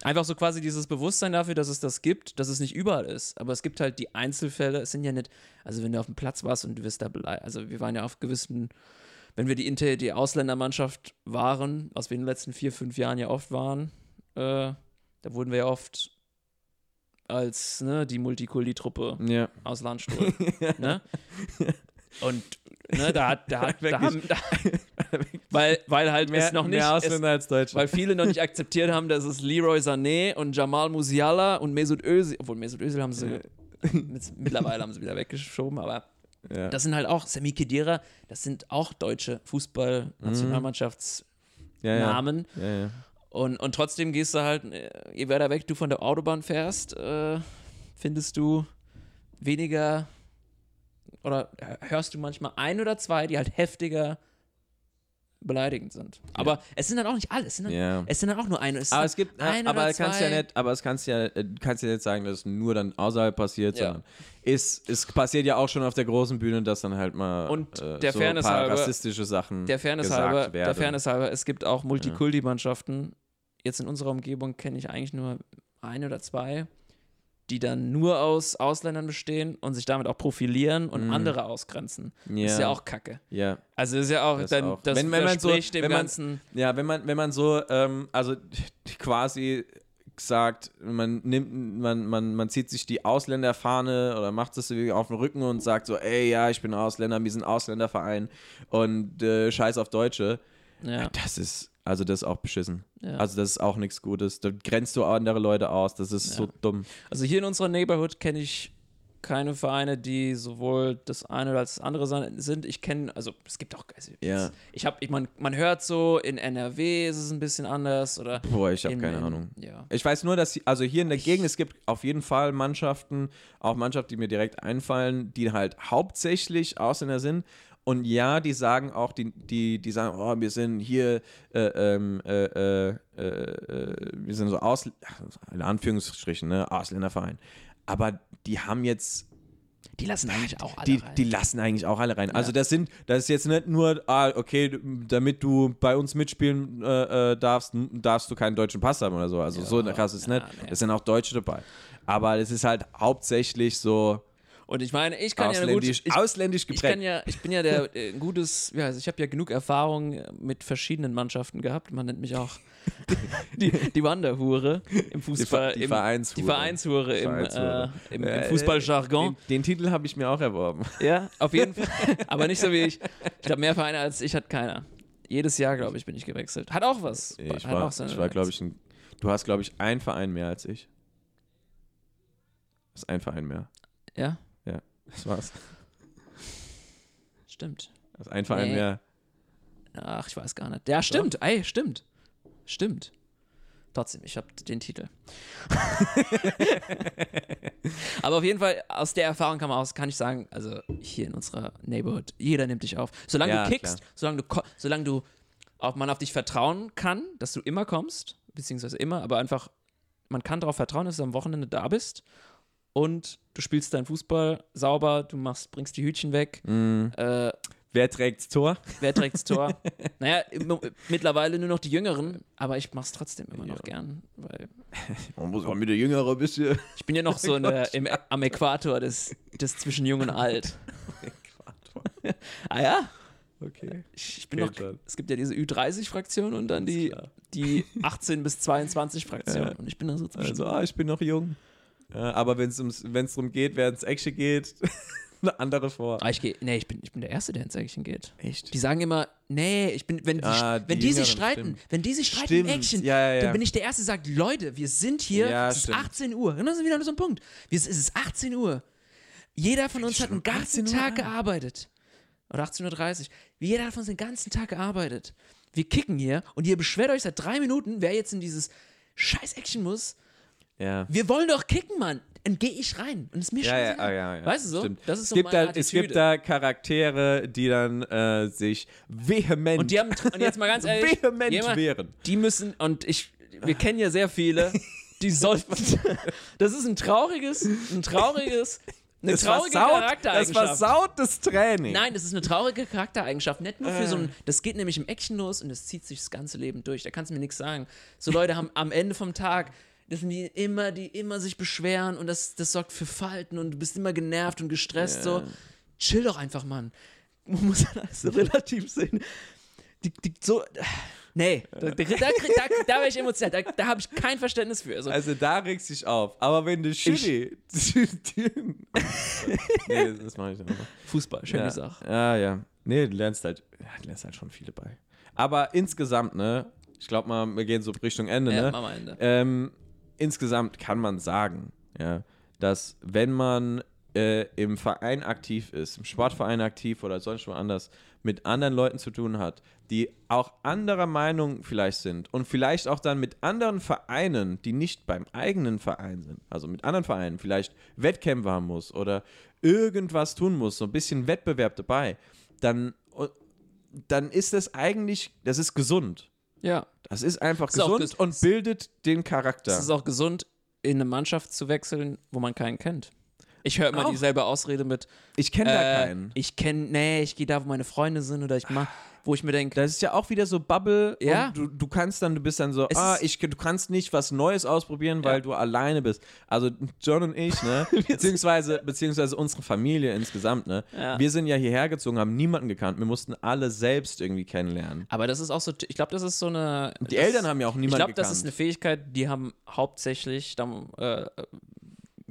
Einfach so quasi dieses Bewusstsein dafür, dass es das gibt, dass es nicht überall ist. Aber es gibt halt die Einzelfälle, es sind ja nicht, also wenn du auf dem Platz warst und du wirst da beleidigt, also wir waren ja auf gewissen, wenn wir die, Inter die Ausländermannschaft waren, was wir in den letzten vier, fünf Jahren ja oft waren, äh, da wurden wir ja oft als ne, die Multikulti-Truppe
Ja.
aus Landstuhl. (laughs) ne? Und ne, da, hat, da, hat, da haben, da, (laughs) weil, weil halt es noch nicht, es, weil viele noch nicht akzeptiert haben, dass es Leroy Sané und Jamal Musiala und Mesut Özil, obwohl Mesut Özil haben sie mit, mittlerweile haben sie wieder weggeschoben, aber
ja.
das sind halt auch Sami Khedira, das sind auch deutsche Fußball-Nationalmannschaftsnamen
ja, ja. ja, ja.
und, und trotzdem gehst du halt, äh, je weiter weg du von der Autobahn fährst, äh, findest du weniger oder hörst du manchmal ein oder zwei, die halt heftiger beleidigend sind. Aber es sind dann auch nicht alle, es sind dann,
Ja.
es sind dann auch nur eine. Es
Aber es gibt,
ein
aber
oder
kannst ja
zwei.
nicht, aber es kannst ja, äh, kannst ja nicht sagen, dass es nur dann außerhalb passiert,
Ja.
sondern es, es passiert ja auch schon auf der großen Bühne, dass dann halt mal
Und
äh,
der
so
Fairness
ein paar
halber-
rassistische Sachen
Der Fairness,
gesagt
halber,
werden.
der Fairness halber, es gibt auch Multikulti-Mannschaften. Jetzt in unserer Umgebung kenne ich eigentlich nur ein oder zwei, die dann nur aus Ausländern bestehen und sich damit auch profilieren und andere ausgrenzen.
Ja.
Ist ja auch Kacke.
ja.
Also ist ja auch,
Das
dann,
auch.
das
Wenn- wenn man so-
dem
wenn man-
Ganzen.
Ja, wenn man, wenn man so, ähm, also (laughs) quasi sagt, man nimmt, man, man, man zieht sich die Ausländerfahne oder macht es auf den Rücken und sagt so, ey, ja, ich bin Ausländer, wir sind Ausländerverein und äh, scheiß auf Deutsche.
Ja.
Das ist, also das ist auch beschissen.
Ja.
Also das ist auch nichts Gutes. Da grenzt du andere Leute aus. Das ist so dumm.
Also hier in unserer Neighborhood kenne ich keine Vereine, die sowohl das eine oder das andere sind. Ich kenne, also es gibt auch, also
Ja.
ich habe, ich, man, man hört so, in NRW ist es ein bisschen anders oder
Boah, ich habe
in-
keine
in-
Ahnung.
Ja.
Ich weiß nur, dass, also hier in der Gegend, es gibt auf jeden Fall Mannschaften, auch Mannschaften, die mir direkt einfallen, die halt hauptsächlich Ausländer sind. Und ja, die sagen auch, die, die, die sagen, oh, wir sind hier, äh, ähm, äh, äh, äh, wir sind so Aus, in Anführungsstrichen, ne, Ausländerverein. Aber die haben jetzt
Die lassen eigentlich auch alle
die,
rein.
die lassen eigentlich auch alle rein. Also
Ja.
das sind, das ist jetzt nicht nur, ah, okay, damit du bei uns mitspielen äh, äh, darfst, darfst du keinen deutschen Pass haben oder so. Also so krass ist es
ja,
nicht.
nee.
Es sind auch Deutsche dabei. Aber es ist halt hauptsächlich so
Und ich meine, ich kann ja eine gute,
ausländisch,
ich,
ausländisch
ich
geprägt.
kann ja, ich bin ja der äh, ein gutes, ja, also ich habe ja genug Erfahrung mit verschiedenen Mannschaften gehabt. Man nennt mich auch (laughs) die, die Wanderhure im Fußball,
die
im,
Vereinshure.
die Vereinshure im,
Vereinshure.
Äh, im, im Fußballjargon.
Den, den Titel habe ich mir auch erworben.
Ja, auf jeden Fall. (laughs) Aber nicht so wie ich. Ich glaube, mehr Vereine als ich hat keiner. Jedes Jahr, glaube ich, bin ich gewechselt. Hat auch was.
Ich
hat
war, ich war glaube ich, ein, du hast, glaube ich, einen Verein mehr als ich. Das ist ein Verein mehr.
Ja,
Das war's.
stimmt.
Das ist ein Verein
Nee.
mehr.
Ach, ich weiß gar nicht. Ja, stimmt. Ey, stimmt. Stimmt. Trotzdem, ich habe den Titel. (laughs) Aber auf jeden Fall, aus der Erfahrung kann man aus, kann ich sagen, also hier in unserer Neighborhood, jeder nimmt dich auf. Solange
Ja,
du kickst,
klar.
solange du, solange du auf, man auf dich vertrauen kann, dass du immer kommst, beziehungsweise immer, aber einfach, man kann darauf vertrauen, dass du am Wochenende da bist und du spielst deinen Fußball sauber, du machst, bringst die Hütchen weg,
Mhm.
äh,
Wer trägt's Tor?
Wer trägt's Tor? (laughs) naja, im- mittlerweile nur noch die Jüngeren, aber ich mach's trotzdem immer noch gern, weil (laughs)
Man muss auch mit der Jüngere ein bisschen.
ich bin ja noch so der, (laughs) im, am Äquator des, des zwischen Jung und Alt. ah ja,
Okay.
ich, bin
Geht
noch, es gibt ja diese Ü30-Fraktion und dann die,
klar.
die 18 bis 22-Fraktion
Ja.
und ich bin da so zwischen.
Also, ah, ich bin noch jung. Ja, aber wenn es darum geht, wer ins Action geht, (laughs) eine andere vor.
Ah, ich gehe, nee, ich bin, ich bin der Erste, der ins Action geht.
Echt?
Die sagen immer, nee, ich bin, wenn die,
Ah, die
wenn die sich streiten,
stimmt.
wenn die sich streiten
Stimmt,
im Action,
ja, ja, ja.
dann bin ich der Erste, der sagt, Leute, wir sind hier,
Ja,
es ist
stimmt.
18 Uhr. Und das ist wieder so ein Punkt. Wir, es ist 18 Uhr. Jeder von uns hat einen ganzen
18 Uhr
Tag
an?
gearbeitet. Oder 18.30 Uhr. Jeder hat von uns den ganzen Tag gearbeitet. Wir kicken hier und ihr beschwert euch seit drei Minuten, wer jetzt in dieses scheiß Action muss.
Ja.
Wir wollen doch kicken, Mann. Dann gehe ich rein. Und es ist mir
Ja,
scheißegal.
ah, ja, ja.
Weißt du so?
Stimmt.
Das ist
es
so
gibt
meine
da, Es gibt da Charaktere, die dann äh, sich vehement,
Und die haben, und jetzt mal ganz (laughs) ehrlich,
vehement
jemand-
wehren.
die müssen, und ich, wir kennen ja sehr viele, (laughs) die sollten, (laughs) das ist ein trauriges, ein trauriges, eine
Das
traurige
versaut, das
Charaktereigenschaft.
versaut das Training.
Nein, das ist eine traurige Charaktereigenschaft. Nicht nur für so
Äh.
ein, das geht nämlich im Action los und das zieht sich das ganze Leben durch. Da kannst du mir nichts sagen. So Leute haben am Ende vom Tag, das sind die immer, die immer sich beschweren und das, das sorgt für Falten und du bist immer genervt und gestresst. So, chill doch einfach, Mann. (laughs) Man muss das so relativ sehen. Die, die, so, (sighs) nee, da, da, da, da, wäre ich emotional. Da, da habe ich kein Verständnis für. Also,
Also da regst du dich auf. Aber wenn du Schiri. (laughs) nee, das, das mache ich einfach.
Fußball, schöne
ja.
Sache.
Ja, ja. Nee, du lernst halt, ja, du lernst halt schon viele bei. Aber insgesamt, ne, ich glaube mal, wir gehen so Richtung Ende,
Ja,
ne?
Ende.
Ähm, insgesamt kann man sagen, ja, dass wenn man äh, im Verein aktiv ist, im Sportverein aktiv oder sonst wo anders, mit anderen Leuten zu tun hat, die auch anderer Meinung vielleicht sind und vielleicht auch dann mit anderen Vereinen, die nicht beim eigenen Verein sind, also mit anderen Vereinen vielleicht Wettkämpfe haben muss oder irgendwas tun muss, so ein bisschen Wettbewerb dabei, dann, dann ist das eigentlich, das ist gesund.
Ja.
Das ist einfach
ist
gesund
ges-
und bildet den Charakter.
Es ist auch gesund, in eine Mannschaft zu wechseln, wo man keinen kennt. Ich höre immer
Auch.
dieselbe Ausrede mit,
ich kenne da
äh,
keinen.
ich kenne, nee, ich gehe da, wo meine Freunde sind oder ich mach, wo ich mir denke,
Das ist ja auch wieder so Bubble.
Ja.
Du, du kannst dann, du bist dann so,
Es
ah, ich, du kannst nicht was Neues ausprobieren, weil
Ja.
du alleine bist. Also John und ich, ne, (laughs) beziehungsweise, beziehungsweise unsere Familie insgesamt, ne,
Ja.
wir sind ja hierher gezogen, haben niemanden gekannt. Wir mussten alle selbst irgendwie kennenlernen.
aber das ist auch so, ich glaube, das ist so eine.
Die
das,
Eltern haben ja auch
Ich
niemanden
glaube,
gekannt.
das ist eine Fähigkeit, die haben hauptsächlich dann, äh,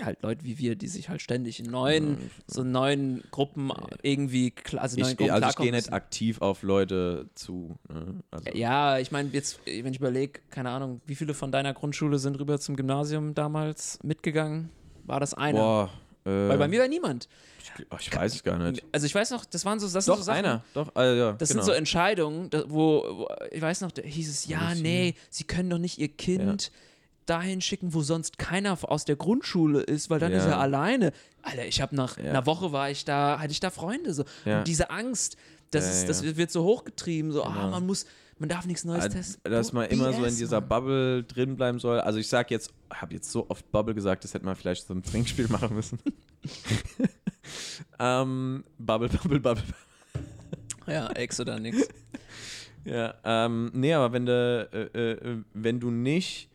halt Leute wie wir, die sich halt ständig in neuen, so neuen Gruppen irgendwie, also neuen
Ich,
Gruppen
also ich
klarkommen
gehe nicht aktiv auf Leute zu. Ne? Also,
Ja, ich meine, jetzt, wenn ich überlege, keine Ahnung, wie viele von deiner Grundschule sind rüber zum Gymnasium damals mitgegangen? War das einer?
Boah, äh,
Weil bei mir war niemand.
ich, oh, ich weiß es gar nicht.
Also ich weiß noch, das waren so, das sind
Doch,
so Sachen,
einer. Doch, äh, ja,
Das
genau.
sind so Entscheidungen, wo, wo ich weiß noch, da hieß es, ja, nee, sie können doch nicht ihr Kind dahin schicken, wo sonst keiner aus der Grundschule ist, weil dann
Ja.
ist er alleine. Alter, ich habe nach
Ja.
einer Woche war ich da, hatte ich da Freunde so.
Ja.
Und diese Angst, das, ist, das wird so hochgetrieben, so, ah,
Genau.
man muss, man darf nichts Neues
Äh,
testen.
dass man immer so in
BS,
dieser
Mann.
Bubble drin bleiben soll. Also ich sag jetzt, habe jetzt so oft Bubble gesagt, das hätte man vielleicht so ein Trinkspiel (laughs) machen müssen. (laughs) ähm, Bubble, Bubble, Bubble.
Ja, Ex oder nix. (laughs)
Ja, ähm, nee, aber wenn du, äh, äh, wenn du nicht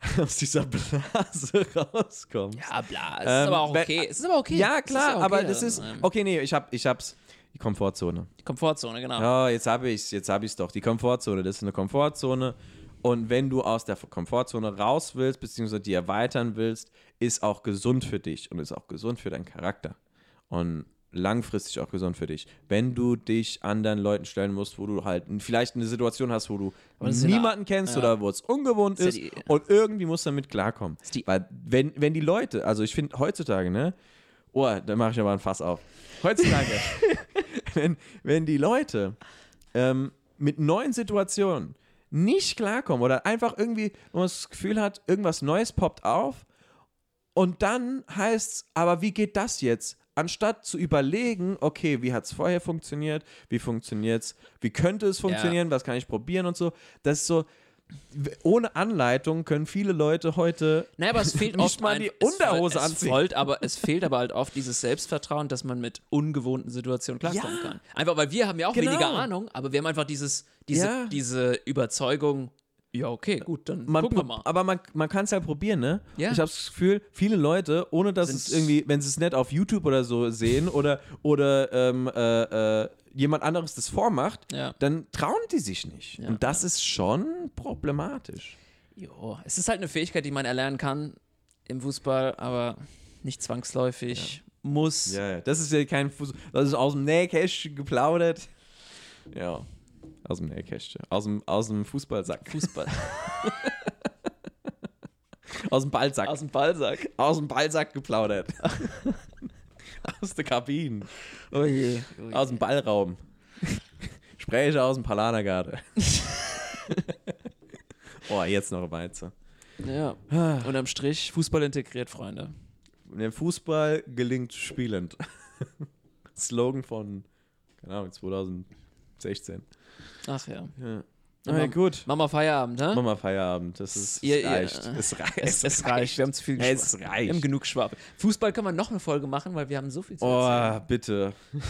(laughs) aus dieser Blase (laughs) rauskommst.
Ja, bla, es ist
Ähm,
aber auch
wenn-
okay. Es ist aber okay.
Ja,
ist
klar,
okay,
aber das ist.
ähm,
Okay, nee, ich hab, ich hab's. Die Komfortzone.
Die Komfortzone, genau.
Ja, jetzt habe ich's, jetzt habe ich's doch. Die Komfortzone, das ist eine Komfortzone. Und wenn du aus der Komfortzone raus willst, beziehungsweise die erweitern willst, ist auch gesund für dich und ist auch gesund für deinen Charakter. Und langfristig auch gesund für dich. Wenn du dich anderen Leuten stellen musst, wo du halt vielleicht eine Situation hast, wo du niemanden kennst
ja.
oder wo es ungewohnt ist,
ist ja die-
und irgendwie musst du damit klarkommen. Weil wenn, wenn die Leute, also ich finde heutzutage, ne, oh, da mache ich aber ein Fass auf. Heutzutage, (laughs) wenn, wenn die Leute ähm, mit neuen Situationen nicht klarkommen oder einfach irgendwie nur das Gefühl hat, irgendwas Neues poppt auf und dann heißt es, aber wie geht das jetzt? Anstatt zu überlegen, okay, wie hat es vorher funktioniert, wie funktioniert es, wie könnte es funktionieren, was kann ich probieren und so. Das ist so, ohne Anleitung können viele Leute heute
Naja, aber es fehlt (laughs)
Nicht
oft
mal
ein-
die Unterhose
es
anziehen.
Folgt, aber es fehlt aber halt oft dieses Selbstvertrauen, dass man mit ungewohnten Situationen klarkommen
Ja.
kann. Einfach weil wir haben ja auch
Genau.
weniger Ahnung, aber wir haben einfach dieses, diese,
Ja.
diese Überzeugung, ja, okay, gut, dann
man
gucken wir mal.
Aber man, man kann es ja probieren, ne?
Ja.
Ich habe das Gefühl, viele Leute, ohne dass
Sind's-
es irgendwie, wenn sie es nicht auf YouTube oder so sehen (laughs) oder, oder ähm, äh, äh, jemand anderes das vormacht,
Ja.
dann trauen die sich nicht.
Ja,
Und das ist schon problematisch.
Jo, es ist halt eine Fähigkeit, die man erlernen kann im Fußball, aber nicht zwangsläufig muss.
Ja, ja. Das ist ja kein Fuß. Das ist aus dem Nähkästchen geplaudert. Ja. Aus dem Nähkästchen. Aus dem, aus dem Fußballsack.
Fußball. (laughs)
Aus dem Ballsack.
Aus dem Ballsack.
aus dem Ballsack geplaudert. (laughs) aus der Kabine.
Oh je. Oh je.
Aus dem Ballraum. Spreche aus dem Palanergarten. (laughs) oh, jetzt noch weiter.
Ja. Unterm Strich, Fußball integriert, Freunde.
Der Fußball gelingt spielend. Slogan von, keine Ahnung, 2016.
Ach ja.
Ja.
Ja,
Okay,
Mam-
gut.
Mama Feierabend?
Machen wir Feierabend. Das ist,
Ihr-
es
ihr-
reicht. es (laughs) reicht.
Es, es reicht, wir haben zu viel
Es
geschwafelt. Wir
reicht.
haben genug Schwafel. Fußball können wir noch eine Folge machen, weil wir haben so viel zu erzählen.
Oh, bitte. (laughs)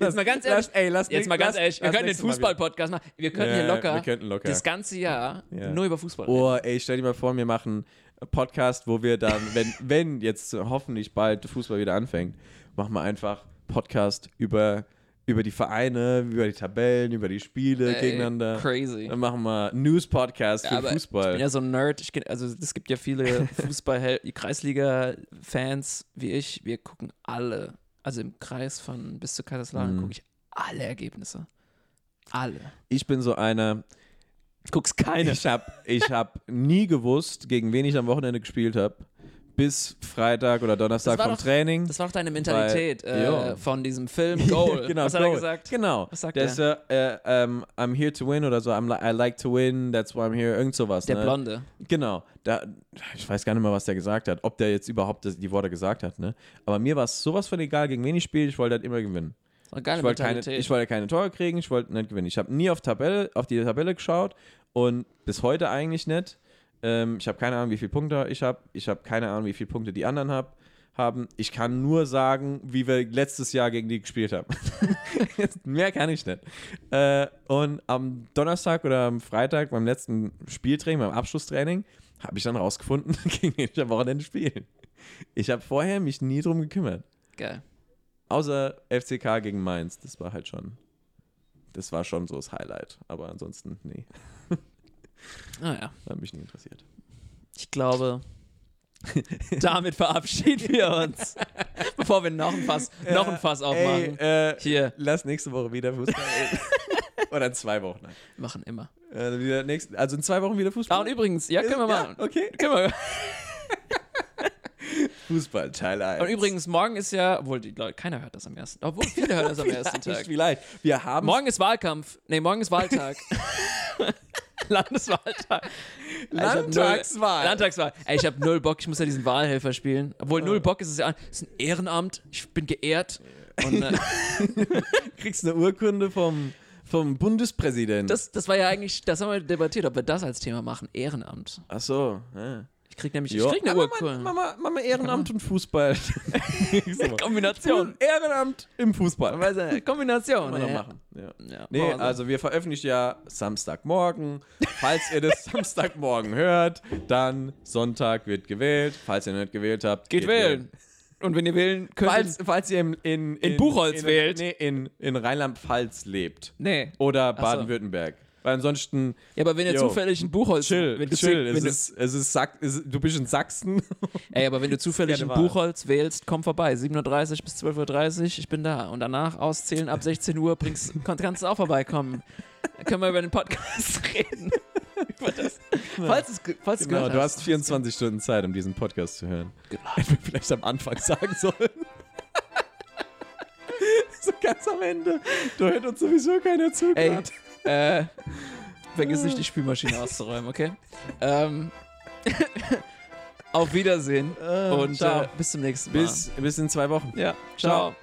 Jetzt mal ganz ehrlich,
ey, lass
jetzt mal ganz ehrlich, wir können den. Fußball-Podcast machen. Wir könnten
Ja,
hier locker,
wir könnten locker.
das ganze Jahr
Ja.
nur über Fußball reden.
Oh, ey, stell dir mal vor, wir machen einen Podcast, wo wir dann, (laughs) wenn, wenn jetzt hoffentlich bald Fußball wieder anfängt, machen wir einfach Podcast über, über die Vereine, über die Tabellen, über die Spiele
Ey,
gegeneinander.
Crazy.
Dann machen wir News-Podcast für
Ja, aber
Fußball.
Ich bin ja so ein Nerd. Kenn- also es gibt ja viele (laughs) Fußball, Kreisliga-Fans wie ich. Wir gucken alle, also im Kreis von bis zu Kaiserslautern
Mhm.
gucke ich alle Ergebnisse. Alle.
ich bin so einer,
Guckst keine.
ich habe ich hab nie gewusst, gegen wen ich am Wochenende gespielt habe, bis Freitag oder Donnerstag vom
doch-
Training.
Das war auch deine Mentalität
Weil-
äh, von diesem (laughs) Film Goal.
genau,
Was hat er
Goal.
gesagt?
Genau.
Was sagt
Der ist äh, ähm, I'm here to win oder so, I'm li I like to win, that's why I'm here, irgend sowas.
Der
ne?
Blonde.
Genau. Da, ich weiß gar nicht mehr, was der gesagt hat, ob der jetzt überhaupt die Worte gesagt hat, ne? Aber mir war es sowas von egal, gegen wen ich spiele, ich wollte halt immer gewinnen. Ich wollte keine, ich wollte keine Tore kriegen, ich wollte nicht gewinnen. Ich habe nie auf, Tabelle, auf die Tabelle geschaut und bis heute eigentlich nicht. Ähm, ich habe keine Ahnung, wie viele Punkte ich habe. Ich habe keine Ahnung, wie viele Punkte die anderen hab, haben. Ich kann nur sagen, wie wir letztes Jahr gegen die gespielt haben. (laughs) Mehr kann ich nicht. Äh, und am Donnerstag oder am Freitag beim letzten Spieltraining, beim Abschlusstraining, habe ich dann rausgefunden, (laughs) gegen wen ich am Wochenende spiele. Ich habe vorher mich nie drum gekümmert.
Geil.
Außer FCK gegen Mainz. Das war halt schon. Das war schon so das Highlight. Aber ansonsten, nee,
Naja,
hat mich nie interessiert.
ich glaube, (laughs) damit verabschieden wir uns. Bevor wir noch ein Fass, noch ein Fass aufmachen.
Ey, äh,
Hier,
lass nächste Woche wieder Fußball reden. (laughs) Oder in zwei Wochen. Nein.
machen immer.
Äh, wieder nächst, also in zwei Wochen wieder Fußball.
Ah, und übrigens, ja, können wir
Ja,
machen.
okay.
Können wir. (laughs)
Fußball, Teil 1.
Und übrigens, morgen ist ja, obwohl die Leute, keiner hört das am ersten, obwohl viele hören das am ersten Tag.
Vielleicht. Wir haben
Morgen ist Wahlkampf. Nee, morgen ist Wahltag. (laughs) Landeswahltag.
Landtagswahl.
Null, Landtagswahl. Ey, ich habe null Bock, ich muss ja diesen Wahlhelfer spielen. Obwohl, null Bock ist es ja. Ist ein Ehrenamt. Ich bin geehrt. Und äh, (laughs)
kriegst eine Urkunde vom, vom Bundespräsidenten.
das, das war ja eigentlich, das haben wir debattiert, ob wir das als Thema machen. Ehrenamt.
Ach so. Ja.
Ich krieg nämlich,
Jo.
ich krieg eine Urkunde.
Mama, Mama Ehrenamt und Fußball. (laughs) (laughs)
Kombination. (laughs)
Ehrenamt im Fußball.
Weißt du, Kombination.
Kann man
ja.
machen. Ja.
Ja,
Nee, also wir veröffentlichen ja Samstagmorgen. Falls ihr das Samstagmorgen hört, dann Sonntag wird gewählt. Falls ihr nicht gewählt habt,
Geht wählen. Und wenn ihr wählen könnt.
Falls, falls ihr in, in,
In Buchholz
in,
wählt.
Nee, in, in Rheinland-Pfalz lebt.
nee.
Oder
so.
Baden-Württemberg. Weil ansonsten,
Ja, aber wenn ihr
Yo.
zufällig ein Buchholz.
chill,
wenn du,
chill.
Wenn
Es
du,
ist, es ist, Sack, es du bist in Sachsen. (laughs)
ey, aber wenn du zufällig ein. Buchholz wählst, komm vorbei. 7.30 Uhr bis 12.30 Uhr, ich bin da. Und danach auszählen ab 16 Uhr, bringst, kannst du auch vorbeikommen. Dann können wir über den Podcast (laughs) reden. über das. Falls es, falls
Genau,
gehört
du hast 24 Stunden Zeit, um diesen Podcast zu hören.
Genau. (laughs)
Hätten wir vielleicht am Anfang sagen sollen. so ganz am Ende. Da hört uns sowieso keiner zu.
Ey,
grad.
Äh, vergiss nicht, die Spülmaschine auszuräumen, okay? Ähm, auf Wiedersehen
Äh,
und
ciao.
Äh, bis zum nächsten Mal.
bis, bis in zwei Wochen.
ja, ciao.
Ciao.